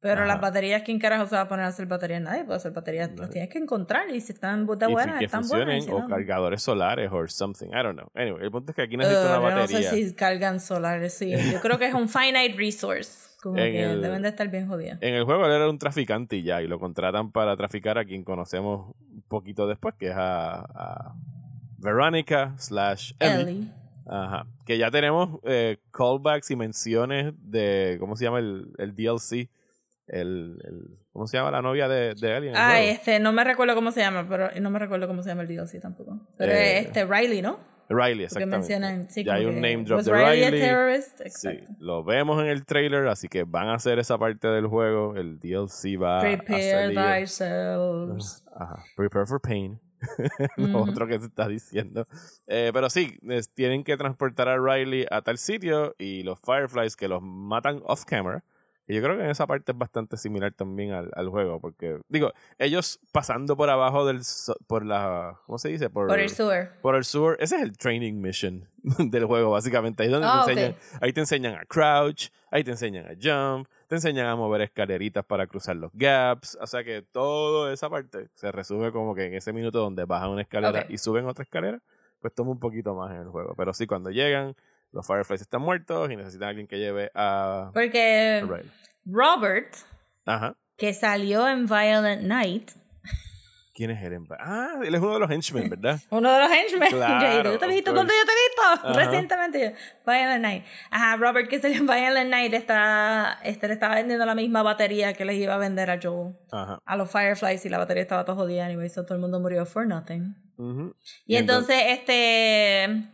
Pero las baterías, ¿quién carajo se va a poner a hacer baterías? Nadie puede hacer baterías. Las tienes que encontrar y si están de buenas, están buenas. o cargadores solares o something. I don't know. Anyway, el punto es que aquí necesito una batería. No sé si cargan solares, sí. Yo creo que es un finite resource. Como que deben de estar bien jodidos. En el juego él era un traficante y ya, y lo contratan para traficar a quien conocemos un poquito después, que es a, Veronica slash Ellie. Ajá. Que ya tenemos eh, callbacks y menciones de, ¿cómo se llama el, el DLC? El, el, ¿cómo se llama la novia de, de Alien? Ah, este, no me recuerdo cómo se llama, pero no me recuerdo cómo se llama el DLC tampoco. Pero eh, este Riley, ¿no? Riley, exactamente. Sí, ya hay un name drop de Riley. Riley. terrorist? Sí, lo vemos en el trailer, así que van a hacer esa parte del juego. El DLC va Prepare a salir. thyself. Ajá. Prepare for pain. *laughs* lo otro que se está diciendo. Eh, pero sí, tienen que transportar a Riley a tal sitio y los Fireflies que los matan off camera y yo creo que en esa parte es bastante similar también al, al juego, porque, digo, ellos pasando por abajo del, por la, ¿cómo se dice? Por, el sewer. Por el sewer, ese es el training mission *laughs* del juego, básicamente. Ahí, donde te ah, enseñan, ahí te enseñan a crouch, ahí te enseñan a jump, te enseñan a mover escaleritas para cruzar los gaps, o sea que toda esa parte se resume como que en ese minuto donde bajan una escalera y suben otra escalera, pues toma un poquito más en el juego. Pero sí, cuando llegan, los Fireflies están muertos y necesitan a alguien que lleve a. Porque Robert, que salió en Violent Night. ¿Quién es él? Ah, él es uno de los henchmen, ¿verdad? *laughs* uno de los henchmen. *laughs* Claro, yo te he visto, ¿dónde yo te he visto? Recientemente. Violent Night. Ajá, Robert que salió en Violent Night está, este, le estaba vendiendo la misma batería que les iba a vender a Joel. Ajá. A los Fireflies y la batería estaba todo jodida. Anyway, so todo el mundo murió for nothing. y, entonces, este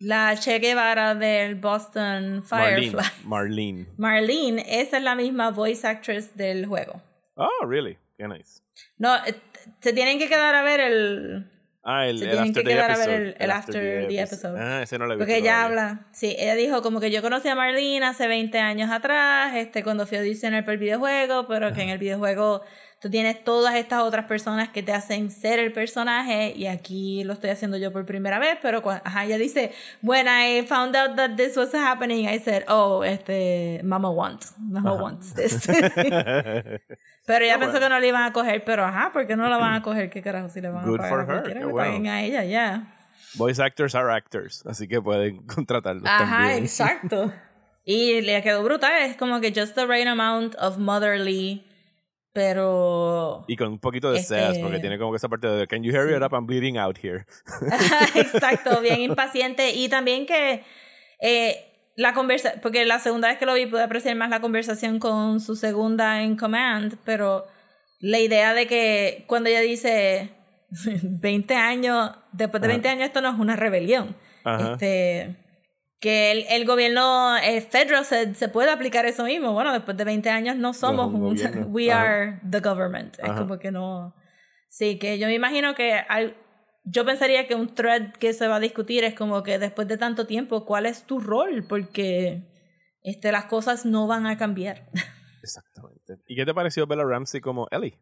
la Che Guevara del Boston Firefly. Marlene. *laughs* Marlene. esa es la misma voice actress del juego. Oh, really? Qué nice. No, eh, se tienen que quedar a ver el. Ah, el, se el tienen que quedar a ver el, el, after, the episode. Ah, ese no lo he visto. Porque ella habla. Sí, ella dijo como que yo conocí a Marlene hace 20 años atrás, este, cuando fui a audicionar por el videojuego, pero que en el videojuego tú tienes todas estas otras personas que te hacen ser el personaje y aquí lo estoy haciendo yo por primera vez, pero cuando, ajá, ella dice, when I found out that this was happening, I said, oh, este, mama wants, mama wants this. *laughs* pero ella pensó que no le iban a coger, pero ajá, ¿por qué no la van a *clears throat* coger? ¿Qué carajo si le van a pagar? for her. que paguen a ella, ya. Voice actors are actors, así que pueden *laughs* contratarlos Ajá, exacto. *laughs* Y le quedó brutal, es como que just the right amount of motherly pero. Y con un poquito de sass, porque este tiene como que esa parte de Can you hurry it up? I'm bleeding out here. *laughs* Exacto, bien impaciente. Y también que eh, la conversa, porque la segunda vez que lo vi pude apreciar más la conversación con su segunda en command, pero la idea de que cuando ella dice *laughs* 20 años, después de 20 años esto no es una rebelión. Este que el, el gobierno el federal se, se, puede aplicar eso mismo. Bueno, después de 20 años no somos un, *laughs* we are the government. Es como que no. Sí, que yo me imagino que al, yo pensaría que un thread que se va a discutir es como que después de tanto tiempo, ¿cuál es tu rol? Porque este, las cosas no van a cambiar. *laughs* Exactamente. ¿Y qué te pareció Bella Ramsey como Ellie?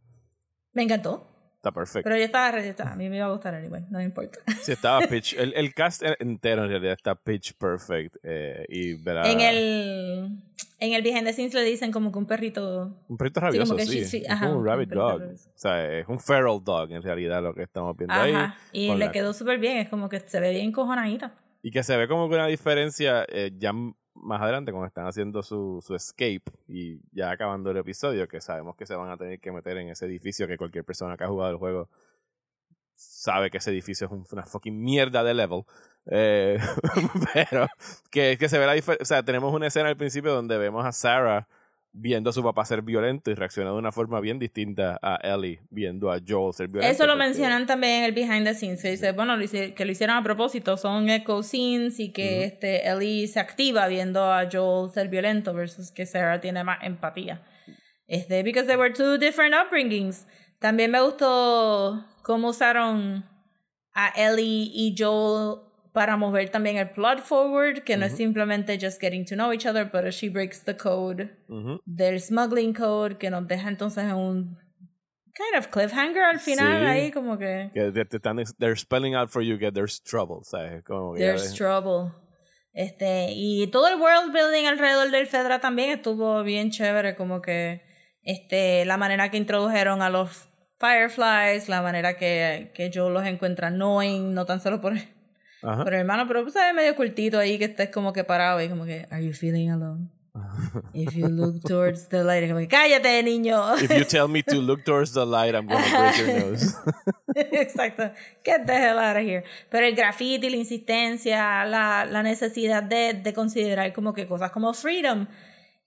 Me encantó. Está perfecto. Pero ya estaba registrada. A mí me iba a gustar anyway. No me importa. *laughs* Sí, estaba *laughs* pitch. El, el cast entero en realidad está pitch perfect. Eh, y verá... En el. En el behind the scenes le dicen como que un perrito. Un perrito rabioso, sí. sí. es un rabbit dog. O sea, es un feral dog en realidad lo que estamos viendo ajá. ahí. Y le quedó súper bien. Es como que se ve bien cojonadita. Y que se ve como que una diferencia eh, ya más adelante cuando están haciendo su, su escape y ya acabando el episodio, que sabemos que se van a tener que meter en ese edificio que cualquier persona que ha jugado el juego sabe que ese edificio es una fucking mierda de level. Eh, *laughs* pero que, que se ve la diferencia. O sea, tenemos una escena al principio donde vemos a Sarah viendo a su papá ser violento y reacciona de una forma bien distinta a Ellie viendo a Joel ser violento. Eso lo mencionan también en el behind the scenes. Se dice, bueno, que lo hicieron a propósito, son echo scenes y que este, Ellie se activa viendo a Joel ser violento versus que Sarah tiene más empatía. Este, because they were two different upbringings. También me gustó cómo usaron a Ellie y Joel para mover también el plot forward, que no es simplemente just getting to know each other, pero she breaks the code del smuggling code, que nos deja entonces en un kind of cliffhanger al final, ahí como que... que they're spelling out for you que there's trouble, ¿sabes? Como there's trouble. Este, y todo el world building alrededor del Fedra también estuvo bien chévere, como que este, la manera que introdujeron a los Fireflies, la manera que, que Joe los encuentra annoying, no tan solo por Ajá. Pero hermano, pero sabes medio cultito ahí que estés como que parado y como que, are you feeling alone? *laughs* If you look towards the light, como que, cállate, niño. If you tell me to look towards the light, I'm going to break your nose. *laughs* Exacto. Get the hell out of here. Pero el graffiti, la insistencia, la, la necesidad de, de considerar como que cosas como freedom,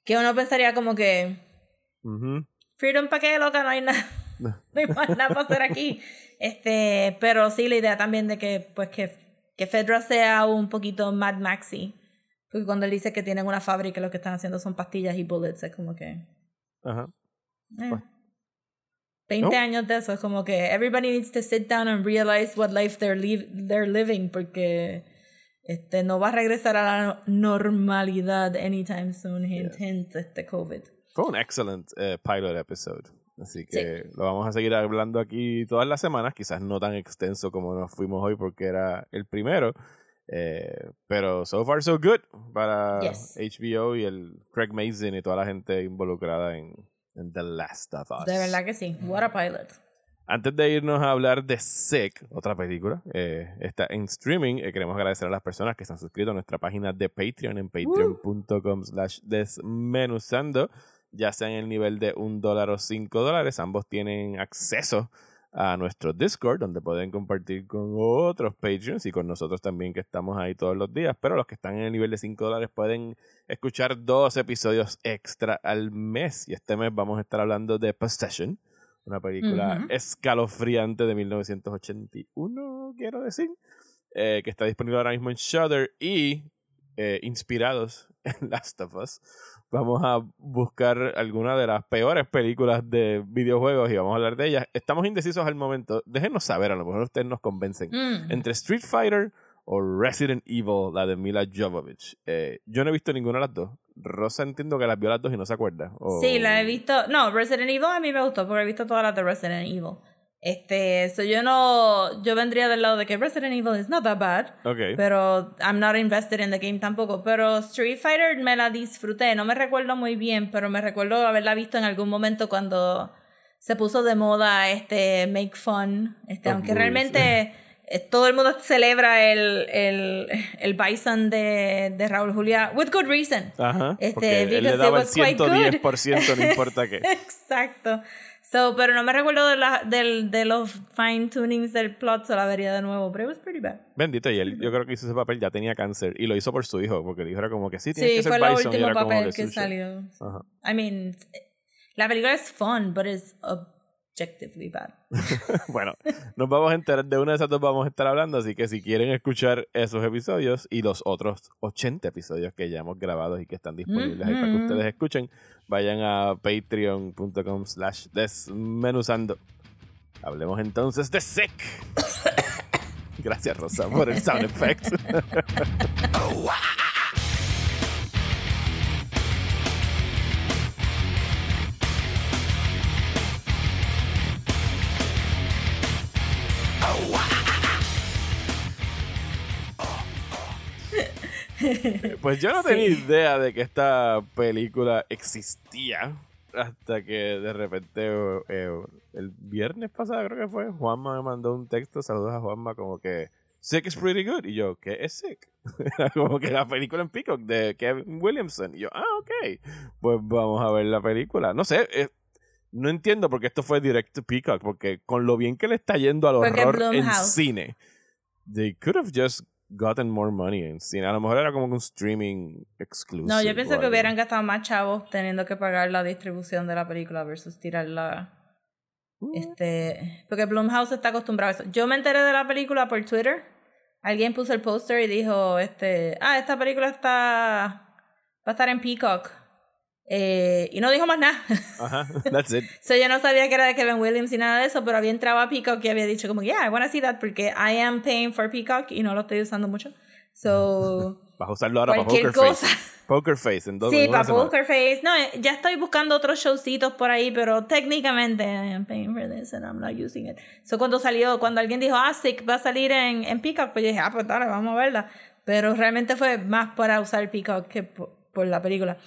que uno pensaría como que, freedom para qué, loca, no hay nada. *laughs* No hay más nada para hacer aquí. Este, pero sí, la idea también de que, pues, que que Fedra sea un poquito Mad Maxi. Porque cuando él dice que tienen una fábrica lo que están haciendo son pastillas y bullets, es como que. Ajá. Eh. 20 años de eso, es como que everybody needs to sit down and realize what life they're, they're living, porque este, no va a regresar a la normalidad anytime soon, hint, hint, este COVID. Fue un excellent uh, pilot episode. Así que lo vamos a seguir hablando aquí todas las semanas, quizás no tan extenso como nos fuimos hoy porque era el primero. Eh, pero so far so good para HBO y el Craig Mason y toda la gente involucrada en, The Last of Us. De verdad que sí. What a pilot. Antes de irnos a hablar de Sick, otra película, eh, está en streaming. Eh, queremos agradecer a las personas que están suscritos a nuestra página de Patreon en patreon.com slash desmenuzando ya sea en el nivel de un dólar o cinco dólares. Ambos tienen acceso a nuestro Discord, donde pueden compartir con otros Patreons y con nosotros también que estamos ahí todos los días. Pero los que están en el nivel de 5 dólares pueden escuchar dos episodios extra al mes. Y este mes vamos a estar hablando de Possession, una película escalofriante de 1981, quiero decir, eh, que está disponible ahora mismo en Shudder y eh, inspirados *laughs* en Last of Us vamos a buscar alguna de las peores películas de videojuegos y vamos a hablar de ellas. Estamos indecisos al momento. Déjenos saber, a lo mejor ustedes nos convencen. Mm. Entre Street Fighter o Resident Evil, la de Mila Jovovich. Eh, yo no he visto ninguna de las dos. Rosa entiendo que las vio las dos y no se acuerda. Sí, la he visto. No, Resident Evil a mí me gustó porque he visto todas las de Resident Evil. Este, so yo no, yo vendría del lado de que Resident Evil is not that bad, okay. pero I'm not invested in the game tampoco. Pero Street Fighter me la disfruté, no me recuerdo muy bien, pero me recuerdo haberla visto en algún momento cuando se puso de moda este Make Fun, este, aunque realmente *laughs* todo el mundo celebra el, el, el Bison de, de Raúl Julia, with good reason. Ajá, este, porque él le daba el 110%, no importa qué. *laughs* Exacto. So, pero no me recuerdo de, la, de, de los fine tunings del plot, se la vería de nuevo, pero it was pretty bad. Bendito, y él, yo creo que hizo ese papel, ya tenía cáncer, y lo hizo por su hijo, porque el hijo era como que sí, tiene que ser Bison. Sí, fue el último papel que, salió. I mean, la película es fun, but it's objectively bad. *laughs* bueno, nos vamos a enterar de una de esas dos vamos a estar hablando, así que si quieren escuchar esos episodios y los otros 80 episodios que ya hemos grabado y que están disponibles ahí para que ustedes escuchen, vayan a patreon.com slash desmenuzando. Hablemos entonces de Sick. *coughs* Gracias Rosa por el sound effect. *laughs* Pues yo no *laughs* tenía idea de que esta película existía hasta que de repente eh, el viernes pasado creo que fue, Juanma me mandó un texto, saludos a Juanma como que Sick is pretty good. Y yo, ¿qué es Sick? *laughs* Era como que la película en Peacock de Kevin Williamson. Y yo, ah, ok. Pues vamos a ver la película. No sé, eh, no entiendo por qué esto fue direct to Peacock, porque con lo bien que le está yendo al horror en cine, they could have just gotten more money en cine. A lo mejor era como un streaming exclusive. No, yo pienso que hubieran gastado más chavos teniendo que pagar la distribución de la película versus tirarla. Mm. Este, porque Blumhouse está acostumbrado a eso. Yo me enteré de la película por Twitter. Alguien puso el póster y dijo, este, ah, esta película está va a estar en Peacock. Eh, y no dijo más nada. Ajá, that's it. *laughs* so, yo no sabía que era de Kevin Williams y nada de eso, pero había entrado a Peacock y había dicho como, yeah, I want to see that porque I am paying for Peacock y no lo estoy usando mucho. So, *laughs* Vas a usarlo ahora para Poker cosa. Face. Poker Face en dos Sí, en para semana. Poker Face. No, eh, ya estoy buscando otros showcitos por ahí, pero técnicamente I am paying for this and I'm not using it. So cuando salió, cuando alguien dijo, ah, Sick va a salir en, en Peacock, pues yo dije, ah, pues dale, vamos a verla. Pero realmente fue más para usar Peacock que por, por la película.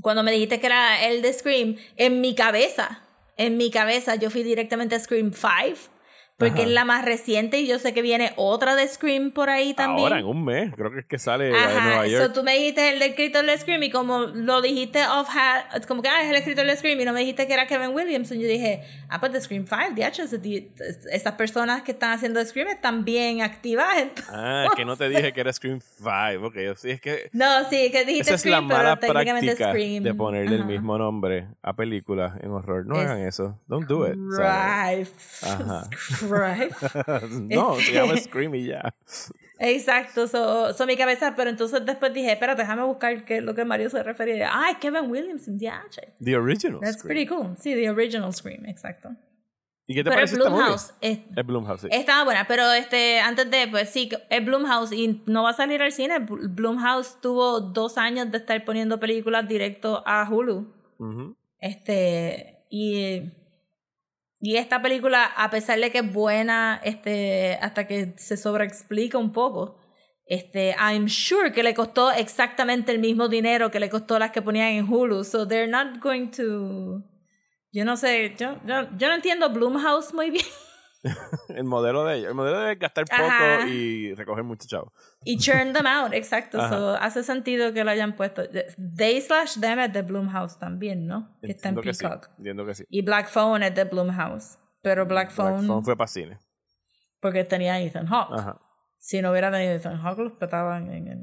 Cuando me dijiste que era el de Scream, en mi cabeza, en mi cabeza, yo fui directamente a Scream 5. Porque Ajá. es la más reciente y yo sé que viene otra de Scream por ahí también. Ahora, en un mes, creo que es que sale la de Ajá, Nueva so York. tú me dijiste el escritor de Scream y como lo dijiste off hat, como que ah, es el escritor de Scream y no me dijiste que era Kevin Williams, y yo dije, ah, pues de Scream 5, de hecho, esas personas que están haciendo Scream están bien activas. *laughs* entonces- Ah, es que no te dije que era Scream 5. Ok, sí, es que No, sí, que dijiste esa es la Scream, mala pero técnicamente práctica Scream. de ponerle el Ajá. mismo nombre a películas en horror. No Es hagan eso. Don't do it. Right. Ajá. *laughs* Right. *laughs* no, se llama Scream y ya. Exacto, so, so mi cabeza, pero entonces después dije, espérate, déjame buscar qué es lo que Mario se refería. Ah, Kevin Williams en DH. The original That's Scream. pretty cool. Sí, the original Scream, exacto. ¿Y qué te Pero parece es esta movie? Blumhouse. Es, Es Blumhouse, sí. estaba buena, pero este, antes de, pues sí, es Blumhouse y no va a salir al cine. Bl- Blumhouse tuvo dos años de estar poniendo películas directo a Hulu. Este, y, y esta película, a pesar de que es buena, este, hasta que se sobreexplica un poco, este, I'm sure que le costó exactamente el mismo dinero que le costó las que ponían en Hulu. So they're not going to. Yo no sé, yo, yo, yo no entiendo Blumhouse muy bien. *laughs* *laughs* El modelo de ellos. El modelo de gastar poco Ajá. y recoger mucho chavo. Y churn them out, exacto. So, hace sentido que lo hayan puesto. They slash them es de Blumhouse también, ¿no? Que está en que sí. Peacock. Entiendo que sí. Y Black Phone es de Blumhouse. Pero Black Phone, Black Phone fue para cine. porque tenía Ethan Hawke. Ajá. Si no hubiera tenido Ethan Hawke, los petaban en el...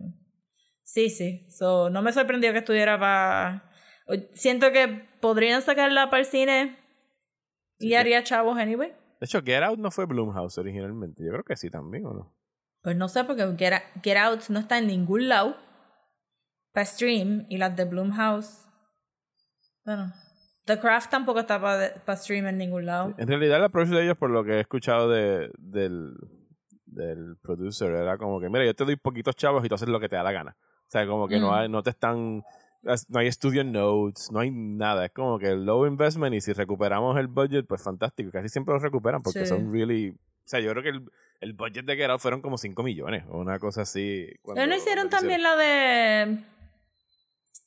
Sí, sí. So, no me sorprendió que estuviera para... Siento que podrían sacarla para el cine y haría chavos anyway. De hecho, Get Out no fue Blumhouse originalmente. Yo creo que sí también, ¿o no? Pues no sé, porque Get, Out- Get Out no está en ningún lado para stream y las de Blumhouse. Bueno, The Craft tampoco está para stream en ningún lado. En realidad, la approach de ellos, por lo que he escuchado de, del, del producer, era como que, mira, yo te doy poquitos chavos y tú haces lo que te da la gana. O sea, como que no, Mm. hay, no te están. No hay studio notes, no hay nada. Es como que low investment y si recuperamos el budget, pues fantástico. Casi siempre lo recuperan porque Sí. son really. O sea, yo creo que el, el budget de Get Out fueron como 5 millones o una cosa así. cuando ¿No hicieron también la de.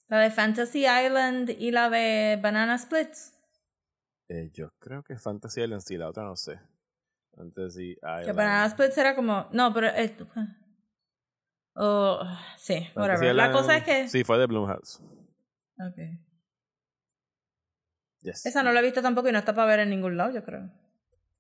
La de Fantasy Island y la de Banana Splits? Eh, yo creo que Fantasy Island sí, la otra no sé. Fantasy Que Island. Banana Splits era como. No, pero. eh, oh, sí, whatever. La Island- cosa es que. Sí, fue de Blumhouse. Ok. Yes. Esa no la he visto tampoco y no está para ver en ningún lado, yo creo.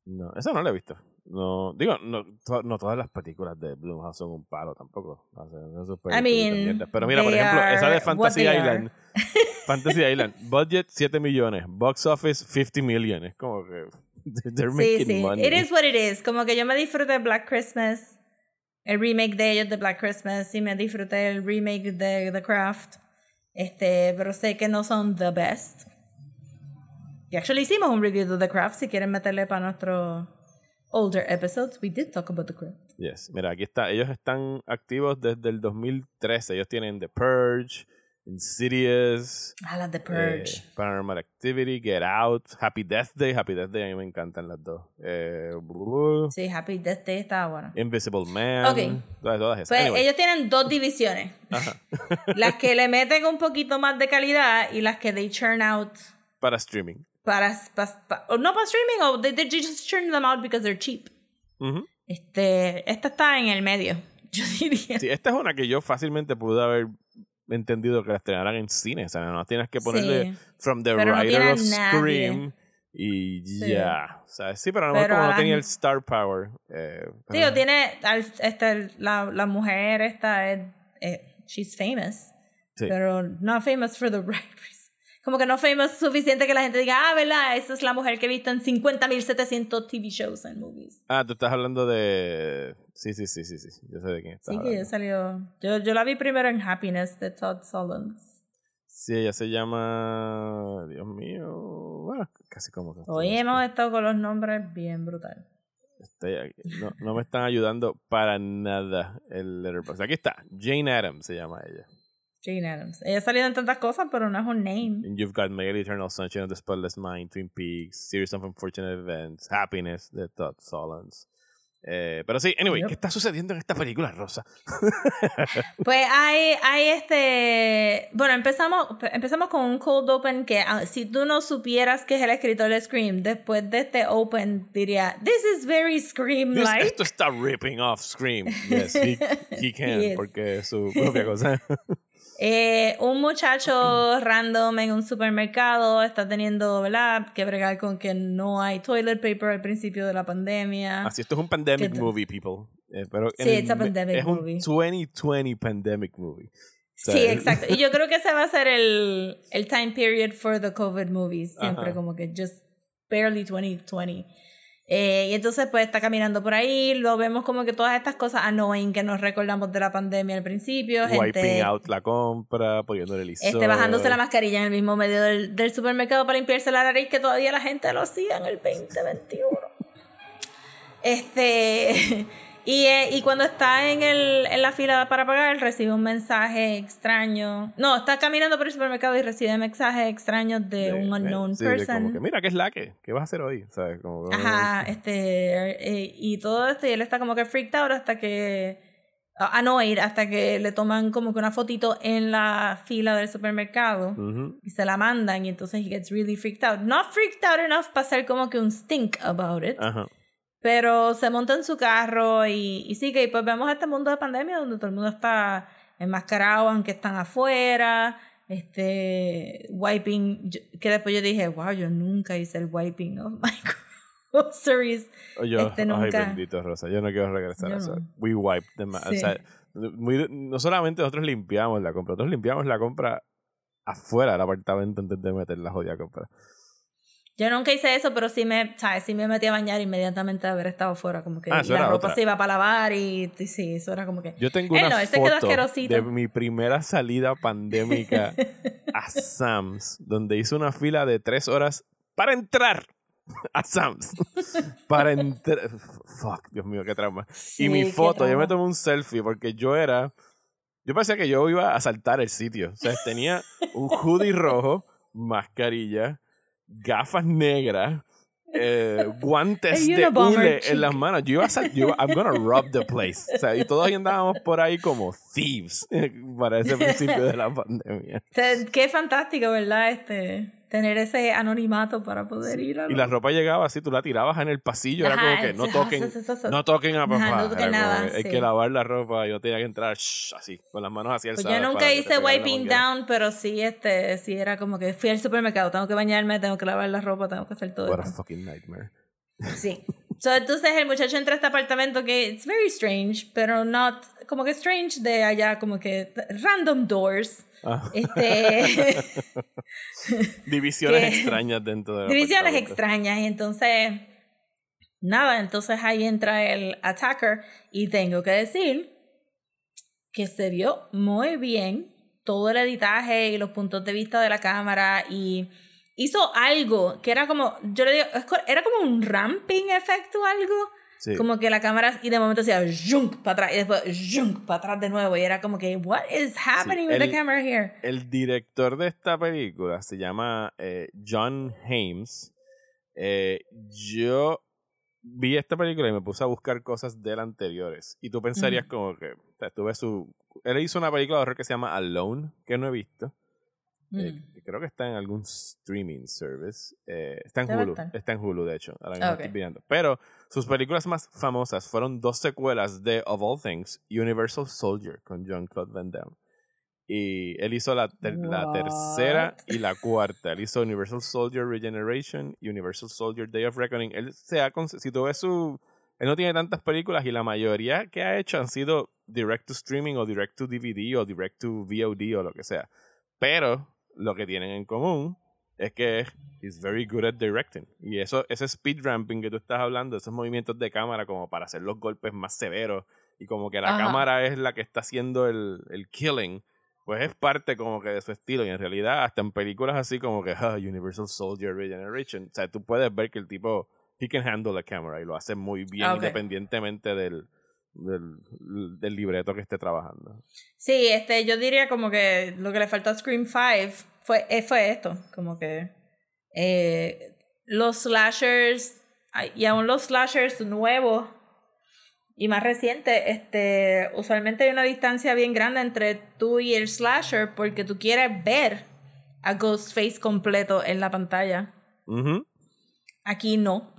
No, esa no la he visto. No, digo, no, to- no todas las películas de Blumhouse son un palo tampoco. O sea, super I mean. Pero mira, por ejemplo, esa de Fantasy Island. *laughs* Fantasy *laughs* Island. Budget 7 millones. Box office 50 millones. Como que *laughs* they're Sí, making sí. money. It is what it is. Como que yo me disfruté Black Christmas, el remake de ellos de Black Christmas, y me disfruté el remake de The Craft. Este, pero sé que no son the best. Y actually hicimos un review de The Craft. Si quieren meterle para nuestros older episodes, we did talk about The Craft. Yes. Mira, aquí está. Ellos están activos desde el 2013. Ellos tienen The Purge, Insidious, Ah, la The eh, Purge. Paranormal Activity, Get Out, Happy Death Day. Happy Death Day a mí me encantan las dos. Eh, sí, Happy Death Day estaba buena. Invisible Man. Ok. Todas, todas esas. Pues Anyway. ellos tienen dos divisiones. *laughs* las que le meten un poquito más de calidad y las que they churn out para streaming. para, pa- pa- o no para streaming o they, they just churn them out because they're cheap. Este, esta está en el medio, *laughs* yo diría. Sí, esta es una que yo fácilmente pude haber entendido que la estrenaran en cine. O sea, no tienes que ponerle Sí. from the Pero no writer tiene of. Scream Y Sí. ya. O sea, sí, pero a lo mejor como no tenía el star power. Eh, tiene. al- Este, la, la mujer esta es. eh, she's famous. Sí. Pero no famous for the *laughs* right reason. Como que no famous suficiente que la gente diga, ah, ¿verdad? Esa es la mujer que he visto en 50.700 TV shows and movies. Ah, tú estás hablando de. Sí, sí, sí, sí, sí. Yo sé de quién estás Sí, que hablando. salió. Yo, yo la vi primero en Happiness de Todd Solondz. Sí, ella se llama. Dios mío. Bueno, casi como que. Hoy hemos estado con los nombres bien brutal. Estoy aquí. No, no me están ayudando para nada el Letterboxd. Aquí está. Jane Addams se llama ella. Jane Addams. Ella ha salido en tantas cosas, pero no es un name. And you've got Megally Eternal Sunshine of the Spotless Mind, Twin Peaks, Series of Unfortunate Events, Happiness de Todd Solondz. Eh, pero sí, anyway. ¿qué está sucediendo en esta película, Rosa? *laughs* Pues hay, hay este. Bueno, empezamos, empezamos con un cold open que ah, si tú no supieras que es el escritor de Scream, después de este open diría, This is very Scream This- like. esto está ripping off Scream. Yes, he, he *laughs* can, Yes. porque es su propia cosa. *laughs* Eh, un muchacho random en un supermercado está teniendo, ¿verdad? Que bregar con que no hay toilet paper al principio de la pandemia. Así, esto es un pandemic movie, people. Eh, pero Sí, el it's a me- pandemic es un movie. 2020 pandemic movie. O sea, Sí, es- exacto. Y yo *laughs* creo que ese va a ser el, el time period for the COVID movies. Siempre Ajá. como que just barely 2020. Eh, y entonces pues está caminando por ahí, lo vemos como que todas estas cosas annoying que nos recordamos de la pandemia al principio. Wiping Gente out la compra, poniéndole el este, bajándose la mascarilla en el mismo medio del, del supermercado para limpiarse la nariz que todavía la gente lo hacía en el 2021. Este, *laughs* y, eh, y cuando está en, el, en la fila para pagar, recibe un mensaje extraño. No, está caminando por el supermercado y recibe mensajes extraños de, un unknown sí, de person. como que, mira, ¿qué es la que? ¿Qué vas a hacer hoy? ¿Sabes? Como, Ajá, este, eh, y todo esto, y él está como que freaked out hasta que, a no ir, hasta que le toman como que una fotito en la fila del supermercado Ujú. y se la mandan, y entonces he gets really freaked out. Not freaked out enough para ser como que un stink about it, Ajá. Pero se monta en su carro y, y sí que pues vemos este mundo de pandemia donde todo el mundo está enmascarado aunque están afuera, este, wiping, que después yo dije, wow, yo nunca hice el wiping of my *laughs* groceries. O yo, Este, ay, nunca. bendito Rosa, yo no quiero regresar Yo a eso. no. We wipe them. O sea, muy- no solamente nosotros limpiamos la compra, nosotros limpiamos la compra afuera del apartamento antes de meter la jodida compra. Yo nunca hice eso, pero sí me, ¿sabes? Sí me metí a bañar inmediatamente de haber estado fuera, como que Ah, y la ropa otra. se iba para lavar y, y sí, eso era como que... Yo tengo Eh, una no, foto de mi primera salida pandémica a Sam's, donde hice una fila de tres horas para entrar a Sam's. para entrar. Fuck, Dios mío, qué trauma. y mi foto, yo me tomé un selfie porque yo era. Yo parecía que yo iba a saltar el sitio. O sea, tenía un hoodie rojo, mascarilla, gafas negras. eh, *laughs* guantes de hule en las manos. Yo iba a yo iba- I'm gonna rob the place. O sea, y todos andábamos por ahí como thieves *laughs* para ese principio de la *laughs* pandemia. O sea, Qué fantástico, ¿verdad? Este, tener ese anonimato para poder ir a... Y la ropa llegaba así, tú la tirabas en el pasillo, era como que no toquen, eso, eso, eso. no toquen a papá. Ajá, no toquen nada, que Hay que lavar la ropa, yo tenía que entrar shh, así, con las manos hacia el Pues yo nunca hice wiping down, pero sí, este, sí era como que fui al supermercado, tengo que bañarme, tengo que lavar la ropa, tengo que hacer todo What a fucking nightmare. *laughs* Sí. So, entonces el muchacho entra a este apartamento que it's very strange, pero not como que strange de allá, como que random doors. Ah. Este, *laughs* Divisiones *laughs* que- extrañas dentro de divisiones extrañas. Y entonces, nada, entonces ahí entra el attacker y tengo que decir que se vio muy bien todo el editaje y los puntos de vista de la cámara y hizo algo que era como, yo le digo, era como un ramping efecto algo. Sí. Como que la cámara y de momento hacía junk para atrás y después junk para atrás de nuevo y era como que what is happening with the camera here? El director de esta película se llama eh, John Hames. Eh, yo vi esta película y me puse a buscar cosas de las anteriores. Y tú pensarías como que, o sea, tú ves su... Él hizo una película de horror que se llama Alone, que no he visto. eh, Mm. Creo que está en algún streaming service. Eh, está en Hulu. Está en Hulu, de hecho. Ahora mismo Ah, estoy ok. viendo. Pero sus películas más famosas fueron dos secuelas de Of All Things, Universal Soldier con John Claude Van Damme. Y él hizo la, la tercera y la cuarta. Él hizo Universal Soldier Regeneration Universal Soldier Day of Reckoning. Él se ha, si tú ves su... Él no tiene tantas películas y la mayoría que ha hecho han sido direct to streaming o direct to DVD o direct to VOD o lo que sea. Pero lo que tienen en común es que es very good at directing. Y eso, ese speed ramping que tú estás hablando, esos movimientos de cámara como para hacer los golpes más severos y como que la cámara es la que está haciendo el, el, killing, pues es parte como que de su estilo. Y en realidad, hasta en películas así como que ah, Universal Soldier Regeneration, o sea, tú puedes ver que el tipo, he can handle the camera y lo hace muy bien independientemente del, del, del, libreto que esté trabajando. Sí, este, yo diría como que lo que le faltó a Scream 5 fue, eh, fue esto, como que eh, los slashers, y aún los slashers nuevos y más recientes, este, usualmente hay una distancia bien grande entre tú y el slasher porque tú quieres ver a Ghostface completo en la pantalla. Aquí no.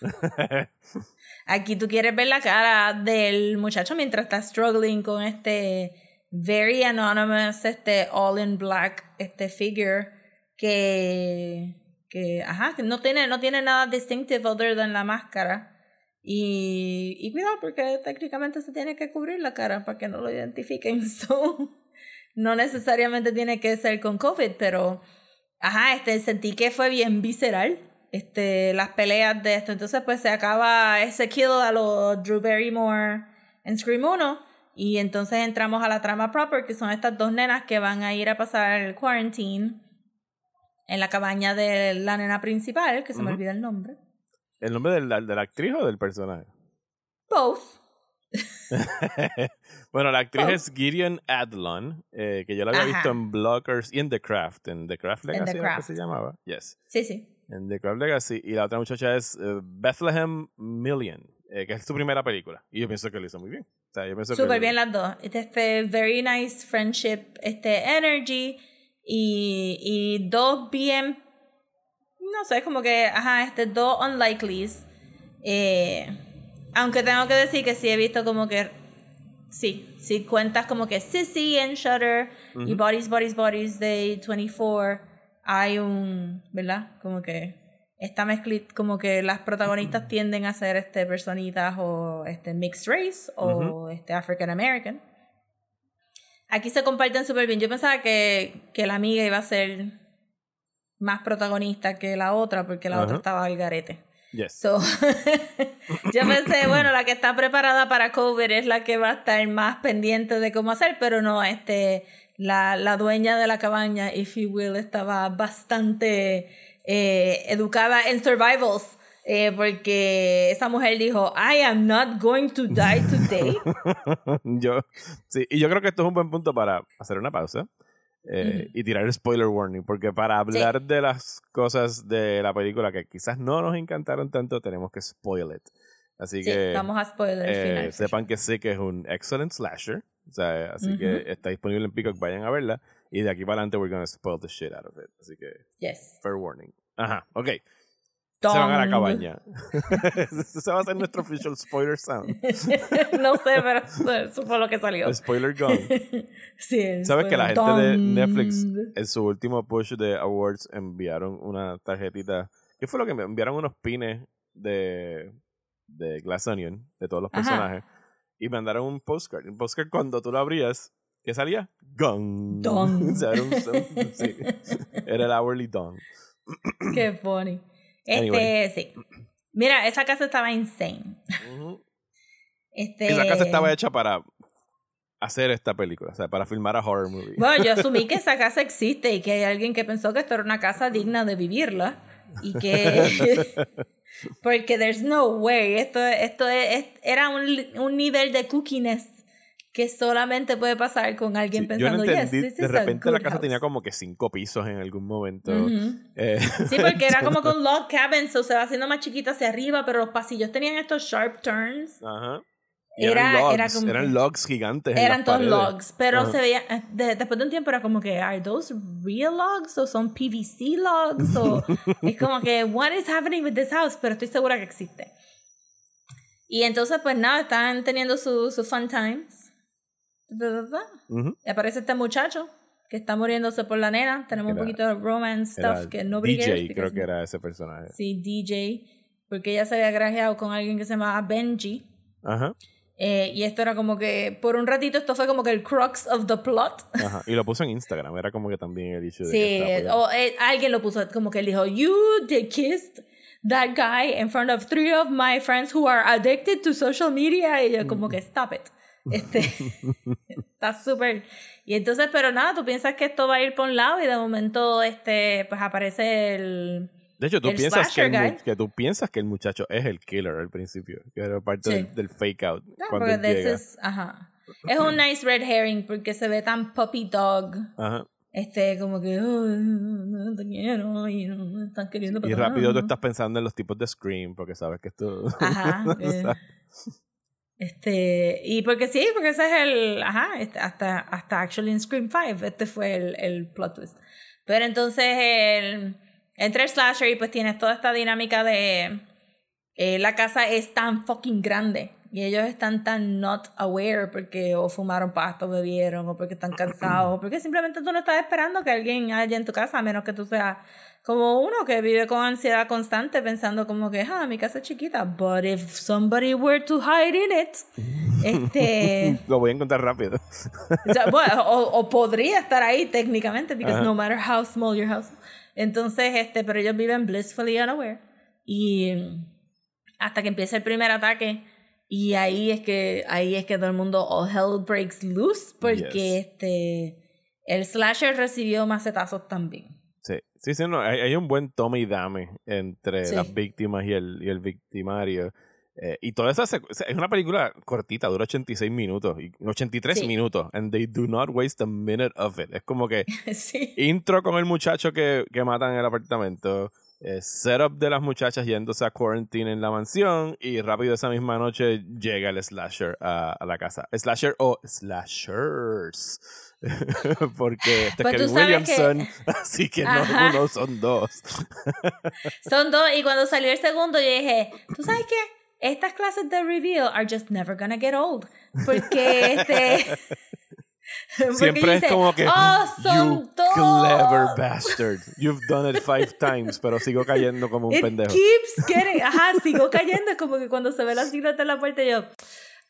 *laughs* Aquí tú quieres ver la cara del muchacho mientras está struggling con este very anonymous, este all in black, este figure que, que ajá, que no tiene, no tiene nada distinctive other than la máscara. Y, y cuidado, porque técnicamente se tiene que cubrir la cara para que no lo identifiquen. *laughs* So, no necesariamente tiene que ser con COVID, pero ajá, este, sentí que fue bien visceral este, las peleas de esto. Entonces, pues se acaba ese kill a los Drew Barrymore en Scream 1. Y entonces entramos a la trama proper, que son estas dos nenas que van a ir a pasar el quarantine en la cabaña de la nena principal, que se me olvida el nombre. ¿El nombre de la, de la actriz o del personaje? Both. *laughs* bueno, la actriz es Gideon Adlon, eh, que yo la había visto en Blockers y en The Craft. En The Craft Legacy, ¿qué se llamaba? Yes. Sí, sí en The Craft Legacy. Y la otra muchacha es eh, Bethlehem Million, eh, que es su primera película. Y yo pienso que lo hizo muy bien. O sea, yo pienso Súper bien las dos. Este, very nice friendship, este, energy. Y, y dos bien. No sé, como que, ajá, este, dos unlikelies. Eh, aunque tengo que decir que sí he visto como que. Sí, sí cuentas como que Sissy en Shutter y Bodies, Bodies, Bodies de 24 hay un, ¿verdad? Como que esta mezcla, como que las protagonistas tienden a ser este personitas o este mixed race o este African American. Aquí se comparten súper bien. Yo pensaba que, que la amiga iba a ser más protagonista que la otra porque la otra estaba al garete. Yes. *laughs* yo pensé, *clears throat* bueno, la que está preparada para cover es la que va a estar más pendiente de cómo hacer, pero no, este, la, la dueña de la cabaña, if you will, estaba bastante eh, educada en survivals. Eh, porque esa mujer dijo, I am not going to die today. *laughs* yo, sí, y yo creo que esto es un buen punto para hacer una pausa eh, y tirar el spoiler warning, porque para hablar de las cosas de la película que quizás no nos encantaron tanto, tenemos que spoil it. Así sí, que vamos a spoiler el final. Sepan que sí que es un excellent slasher. O sea, así que está disponible en Peacock, vayan a verla. Y de aquí para adelante, we're gonna spoil the shit out of it. Así que, yes. fair warning. Ajá, ok. Se van a la cabaña. *laughs* Se va a hacer nuestro *laughs* official spoiler sound. *laughs* no sé, pero eso fue lo que salió. spoiler gun. sí, ¿Sabes que la gente de Netflix en su último push de awards enviaron una tarjetita? ¿Qué fue lo que me enviaron? Unos pines de, de Glass Onion, de todos los personajes y mandaron un postcard. Un postcard cuando tú lo abrías, ¿qué salía? Gong. Dong. *laughs* era, *laughs* sí, era el hourly dong. Qué funny. Este, sí. Mira, esa casa estaba insane. este... Esa casa estaba hecha para hacer esta película, o sea, para filmar a horror movie. Bueno, yo asumí que *laughs* esa casa existe y que hay alguien que pensó que esto era una casa digna de vivirla y que Porque there's no way. Esto, esto es, era un, un nivel de cookiness que solamente puede pasar con alguien pensando, yo no entendí, de repente la casa tenía como que cinco pisos en algún momento. Eh, sí, porque *laughs* era como con log cabins, o se va haciendo más chiquita hacia arriba, pero los pasillos tenían estos sharp turns. Ajá era, eran, logs, era como eran logs gigantes. Eran todos logs, pero se veía, eh, después de un tiempo era como que, ¿are those real logs o son PVC logs? O, *laughs* es como que, what is happening with this house? Pero estoy segura que existe. Y entonces, pues nada, están teniendo sus su fun times. Y aparece este muchacho que está muriéndose por la nena. Tenemos un poquito de romance stuff que no DJ, creo que era ese personaje. Sí, DJ. Porque ella se había grajeado con alguien que se llamaba Benji. Ajá. Eh, y esto era como que, por un ratito, esto fue como que el crux of the plot. Ajá. Y lo puso en Instagram, era como que también el issue de. Sí, o eh, alguien lo puso como que él dijo, You they kissed that guy in front of three of my friends who are addicted to social media. Y yo, como que, stop it. Este, *laughs* está súper. Y entonces, pero nada, tú piensas que esto va a ir por un lado y de momento, este, pues aparece el de hecho, tú piensas que, que, tú piensas que el muchacho es el killer al principio, que era parte del, fake out. cuando Es, ajá. es un nice red herring porque se ve tan puppy dog. Ajá. Este, como que, no te quiero y no me están queriendo Y rápido tú estás pensando en los tipos de Scream porque sabes que esto. *laughs* Ajá. Eh, este, y porque sí, porque ese es el. Ajá, este, hasta, hasta actually en Scream 5, este fue el, el plot twist. Pero entonces el entre el slasher y pues tienes toda esta dinámica de eh, la casa es tan fucking grande y ellos están tan not aware porque o fumaron pasto, bebieron o porque están cansados o porque simplemente tú no estás esperando que alguien haya en tu casa a menos que tú seas como uno que vive con ansiedad constante pensando como que ah mi casa es chiquita but if somebody were to hide in it *laughs* este lo voy a encontrar rápido. O, o, podría estar ahí técnicamente because no matter how small your house entonces, este, pero ellos viven blissfully unaware. Y hasta que empieza el primer ataque. Y ahí es que, ahí es que todo el mundo, all hell breaks loose, porque este, el slasher recibió macetazos también. Sí, sí, sí, no, hay, un buen tome y dame entre las víctimas y el, y el victimario. Eh, y toda esa es una película cortita, dura 86 minutos, y 83 minutos, and they do not waste a minute of it. Es como que *laughs* intro con el muchacho que, que matan en el apartamento, eh, setup de las muchachas yéndose a quarantine en la mansión, y rápido esa misma noche llega el slasher a, a la casa. Slasher o slashers. *laughs* Porque este es Kevin Williamson, *laughs* así que no uno, son dos. son dos, y cuando salió el segundo yo dije, ¿tú sabes qué? Estas clases de reveal are just never gonna get old. Porque este. *laughs* Siempre es como que. Oh, son you clever bastard. You've done it five *laughs* times, pero sigo cayendo como un It pendejo. Keeps getting. *laughs* Ajá, sigo cayendo. Es como que cuando se ve la silueta en la puerta, yo.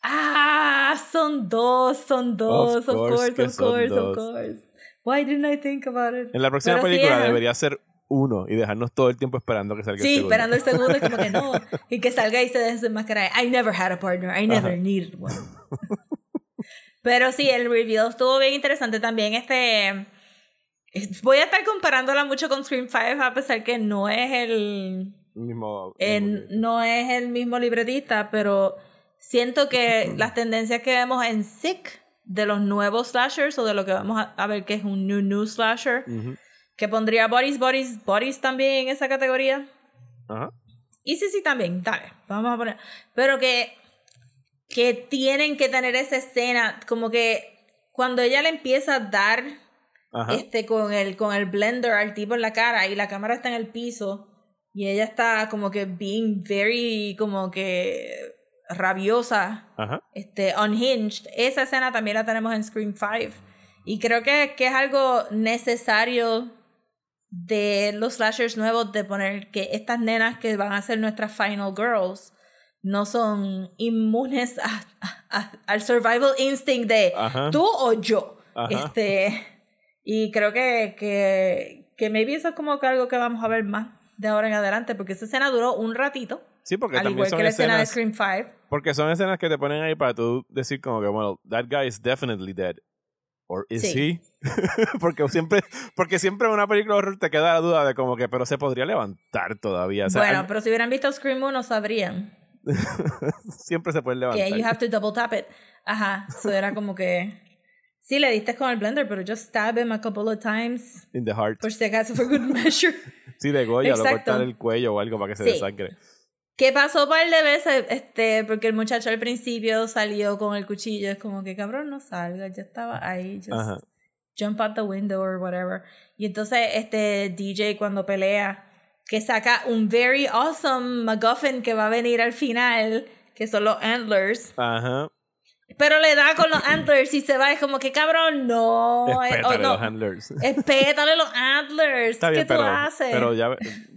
Ah, son dos, son dos. Of course, of course, of course, of course. Why didn't I think about it? En la próxima película debería ser uno y dejarnos todo el tiempo esperando que salga sí, el segundo. esperando el *laughs* segundo como que no. Y que salga y se desenmascara. I never had a partner. I never needed *laughs* one. Pero sí, el review estuvo bien interesante también. Este. Voy a estar comparándola mucho con Scream 5 a pesar que no es el. Mismo, no es el mismo libretista, pero siento que *clears throat* las tendencias que vemos en Sick de los nuevos slashers o de lo que vamos a, ver que es un new new slasher que pondría Boris, Boris, Boris también en esa categoría. Ajá. Y sí, sí, también, dale, vamos a poner. Pero que, que tienen que tener esa escena, como que cuando ella le empieza a dar este con el, con el blender al tipo en la cara y la cámara está en el piso y ella está como que being very, como que rabiosa, este, unhinged. Esa escena también la tenemos en Scream 5. Y creo que, que es algo necesario de los slashers nuevos de poner que estas nenas que van a ser nuestras final girls no son inmunes al survival instinct de tú o yo. Este, y creo que, que, que maybe eso es como que algo que vamos a ver más de ahora en adelante, porque esa escena duró un ratito. Sí, porque al igual que la escena de Scream 5. Porque son escenas que te ponen ahí para tú decir como que, bueno, that guy is definitely dead. Or is he? *laughs* porque siempre porque siempre en una película de horror te queda la duda de como que pero se podría levantar todavía bueno pero si hubieran visto Scream 1 sabrían. *laughs* Siempre se puede levantar que you have to double tap it. Ajá eso era como que sí le diste con el blender pero just stab him a couple of times. In the heart. Por si acaso for good *laughs* measure. Sí de Goya lo cortar el cuello o algo para que se desangre ¿Qué pasó par de veces? Este, porque el muchacho al principio salió con el cuchillo, es como que cabrón no salga, ya estaba ahí, just jump out the window or whatever. Y entonces este DJ cuando pelea, que saca un very awesome MacGuffin que va a venir al final, que son los antlers. Ajá. Pero le da con los antlers y se va, es como que cabrón, no. eh, Espétale oh, no. los handlers. Espétale los antlers. Está ¿Qué bien, tú pero, haces? pero ya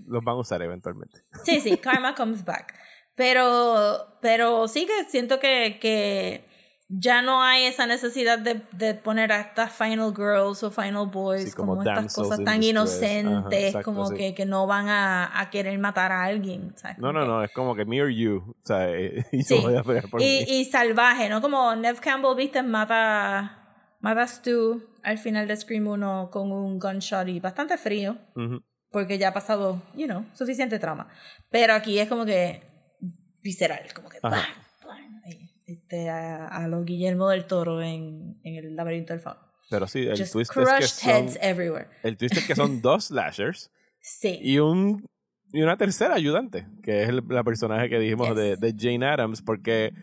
los van a usar eventualmente. Sí, sí, karma comes back. Pero, pero sí que siento que, que ya no hay esa necesidad de, de poner a estas final girls o final boys Sí, como como, estas cosas tan distress. Ajá, inocentes, exacto, como sí. que, que no van a, a querer matar a alguien. ¿sabes? No, no, que- no, es como que me or you. O sea, eh, *laughs* y Sí. voy a por y, mí. y salvaje, ¿no? Como Nev Campbell, viste, mata, mata a Stu al final de Scream 1 con un gunshot y bastante frío, Ujú. porque ya ha pasado, you know, suficiente trauma. Pero aquí es como que visceral, como que Ajá. Este, a, a lo Guillermo del Toro en, en el laberinto del fauno. Pero sí, el Just twist es que son, everywhere. el twist es que son *laughs* dos slashers Sí. y un y una tercera ayudante, que es el, la personaje que dijimos de, Yes. de Jane Addams, porque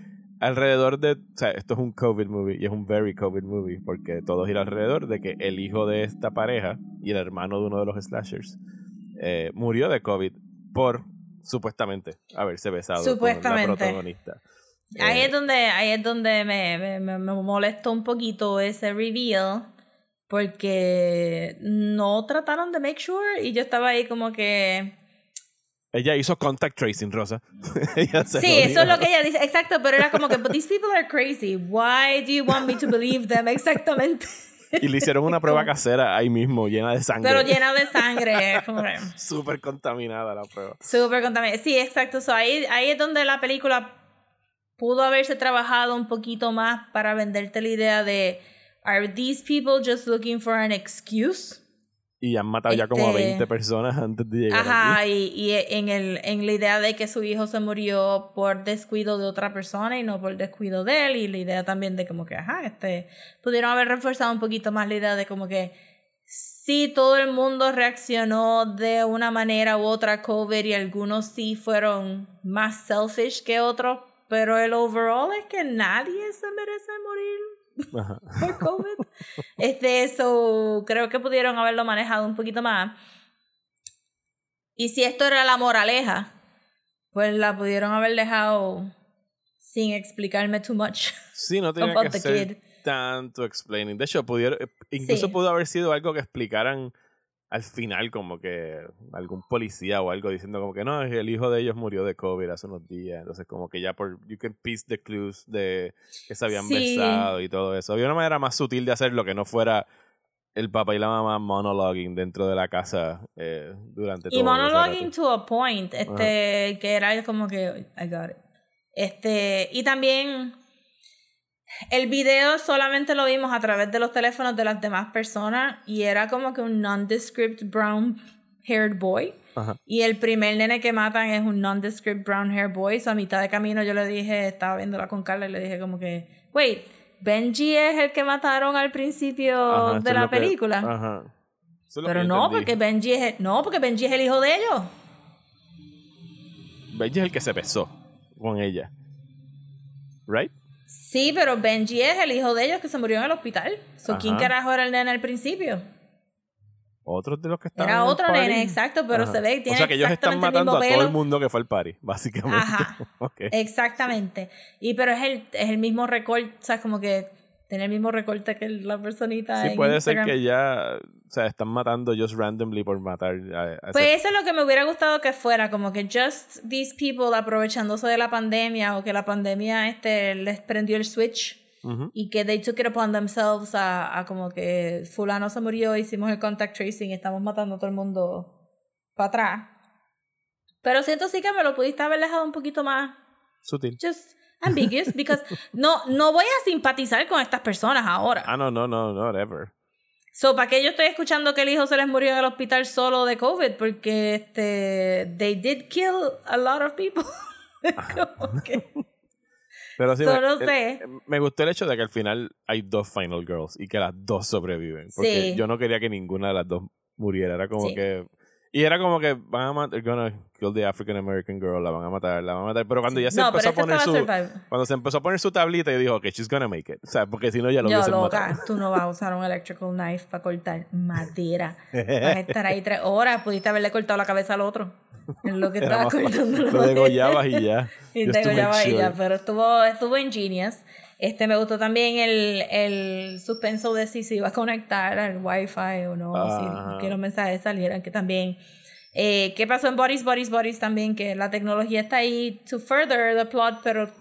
alrededor de, o sea, esto es un COVID movie y es un very COVID movie, porque todo gira alrededor de que el hijo de esta pareja y el hermano de uno de los slashers eh, murió de COVID por supuestamente haberse besado con la Supuestamente. protagonista. Ahí Eh, es donde, ahí es donde me, me, me- molestó un poquito ese reveal. Porque no trataron de make sure. Y yo estaba ahí como que. Ella hizo contact tracing, Rosa. *laughs* Ella se Sí, eso es lo que ella dice. Exacto, pero era como que, but these people are crazy. Why do you want me to believe them? Exactamente. Y le hicieron una *laughs* prueba casera ahí mismo, llena de sangre. Pero llena de sangre. *laughs* Súper contaminada la prueba. Súper contaminada. Sí, exacto. So, ahí, ahí es donde la película pudo haberse trabajado un poquito más para venderte la idea de ¿Are these people just looking for an excuse? Y han matado ya como a Este- 20 personas antes de llegar aquí. Ajá, y, y en, el, en la idea de que su hijo se murió por descuido de otra persona y no por descuido de él, y la idea también de como que, ajá, este, pudieron haber reforzado un poquito más la idea de como que sí, todo el mundo reaccionó de una manera u otra a COVID y algunos sí fueron más selfish que otros, pero el overall es que nadie se merece morir Ajá. *laughs* por COVID. Este, eso creo que pudieron haberlo manejado un poquito más. Y si esto era la moraleja, pues la pudieron haber dejado sin explicarme too much. Sí, no tenía que kid. tanto explaining. De hecho, pudieron, eh, incluso Sí. pudo haber sido algo que explicaran al final, como que algún policía o algo diciendo como que no, el hijo de ellos murió de COVID hace unos días. Entonces, como que ya por, you can piece the clues de que se habían Sí. besado y todo eso. Había una manera más sutil de hacerlo que no fuera el papá y la mamá monologuing dentro de la casa eh, durante todo Y monologuing to a point, este, que era como que, I got it. Este, y también el video solamente lo vimos a través de los teléfonos de las demás personas y era como que un nondescript brown haired boy. Ajá. Y el primer nene que matan es un nondescript brown hair boy. So a mitad de camino yo le dije, estaba viéndola con Carla y le dije como que, wait, Benji es el que mataron al principio Ajá, de la que- película. ajá. Pero no, entendí. porque Benji es el, no, porque Benji es el hijo de ellos. Benji es el que se besó con ella. ¿Right? Sí, pero Benji es el hijo de ellos que se murió en el hospital. So, ¿Quién carajo era el nene al principio? Otros de los que estaban Era en el otro party. nene, exacto, pero Ajá. se ve que tiene O sea que ellos están el matando a todo el mundo que fue al party, *laughs* básicamente. Ajá. *laughs* Ok. Exactamente. Y pero es el, es el mismo recorte, o sea, como que tiene el mismo recorte que la personita Sí, en puede ser Instagram. que ya, o sea, están matando just randomly por matar a, a Pues ese- eso es lo que me hubiera gustado que fuera, como que just these people aprovechándose de la pandemia o que la pandemia este les prendió el switch Ujú. y que they took it upon themselves a, a como que fulano se murió, hicimos el contact tracing, estamos matando a todo el mundo para atrás. Pero siento sí que me lo pudiste haber dejado un poquito más Sutil. just ambiguous because no no voy a simpatizar con estas personas ahora. Ah, no, no, no, not ever. So, ¿para qué yo estoy escuchando que el hijo se les murió en el hospital solo de COVID? Porque este they did kill a lot of people. *laughs* Como que- *laughs* Pero sí, So, me, no el- sé. me gustó el hecho de que al final hay dos Final Girls y que las dos sobreviven. Porque Sí. yo no quería que ninguna de las dos muriera. Era como Sí. que. Y era como que van a matar, gonna kill the African American girl, la van a matar, la van a matar. Pero cuando ya se no, empezó a poner su. survive. Cuando se empezó a poner su tablita y dijo, ok, she's gonna make it. O sea, porque si no ya lo Yo, hubiesen loca, matado. tú no vas a usar un electrical knife para cortar madera. *laughs* Vas a estar ahí tres horas. Pudiste haberle cortado la cabeza al otro. En lo que estaba *laughs* cortando Lo degollabas y ya. Y Just to make degollaba y ya, pero estuvo, estuvo ingenious. Este, me gustó también el, el suspenso de si se iba a conectar al wifi o no, Ah. si que los mensajes salieran, que también... Eh, ¿Qué pasó en Bodies, Bodies, Bodies también? Que la tecnología está ahí to further the plot, pero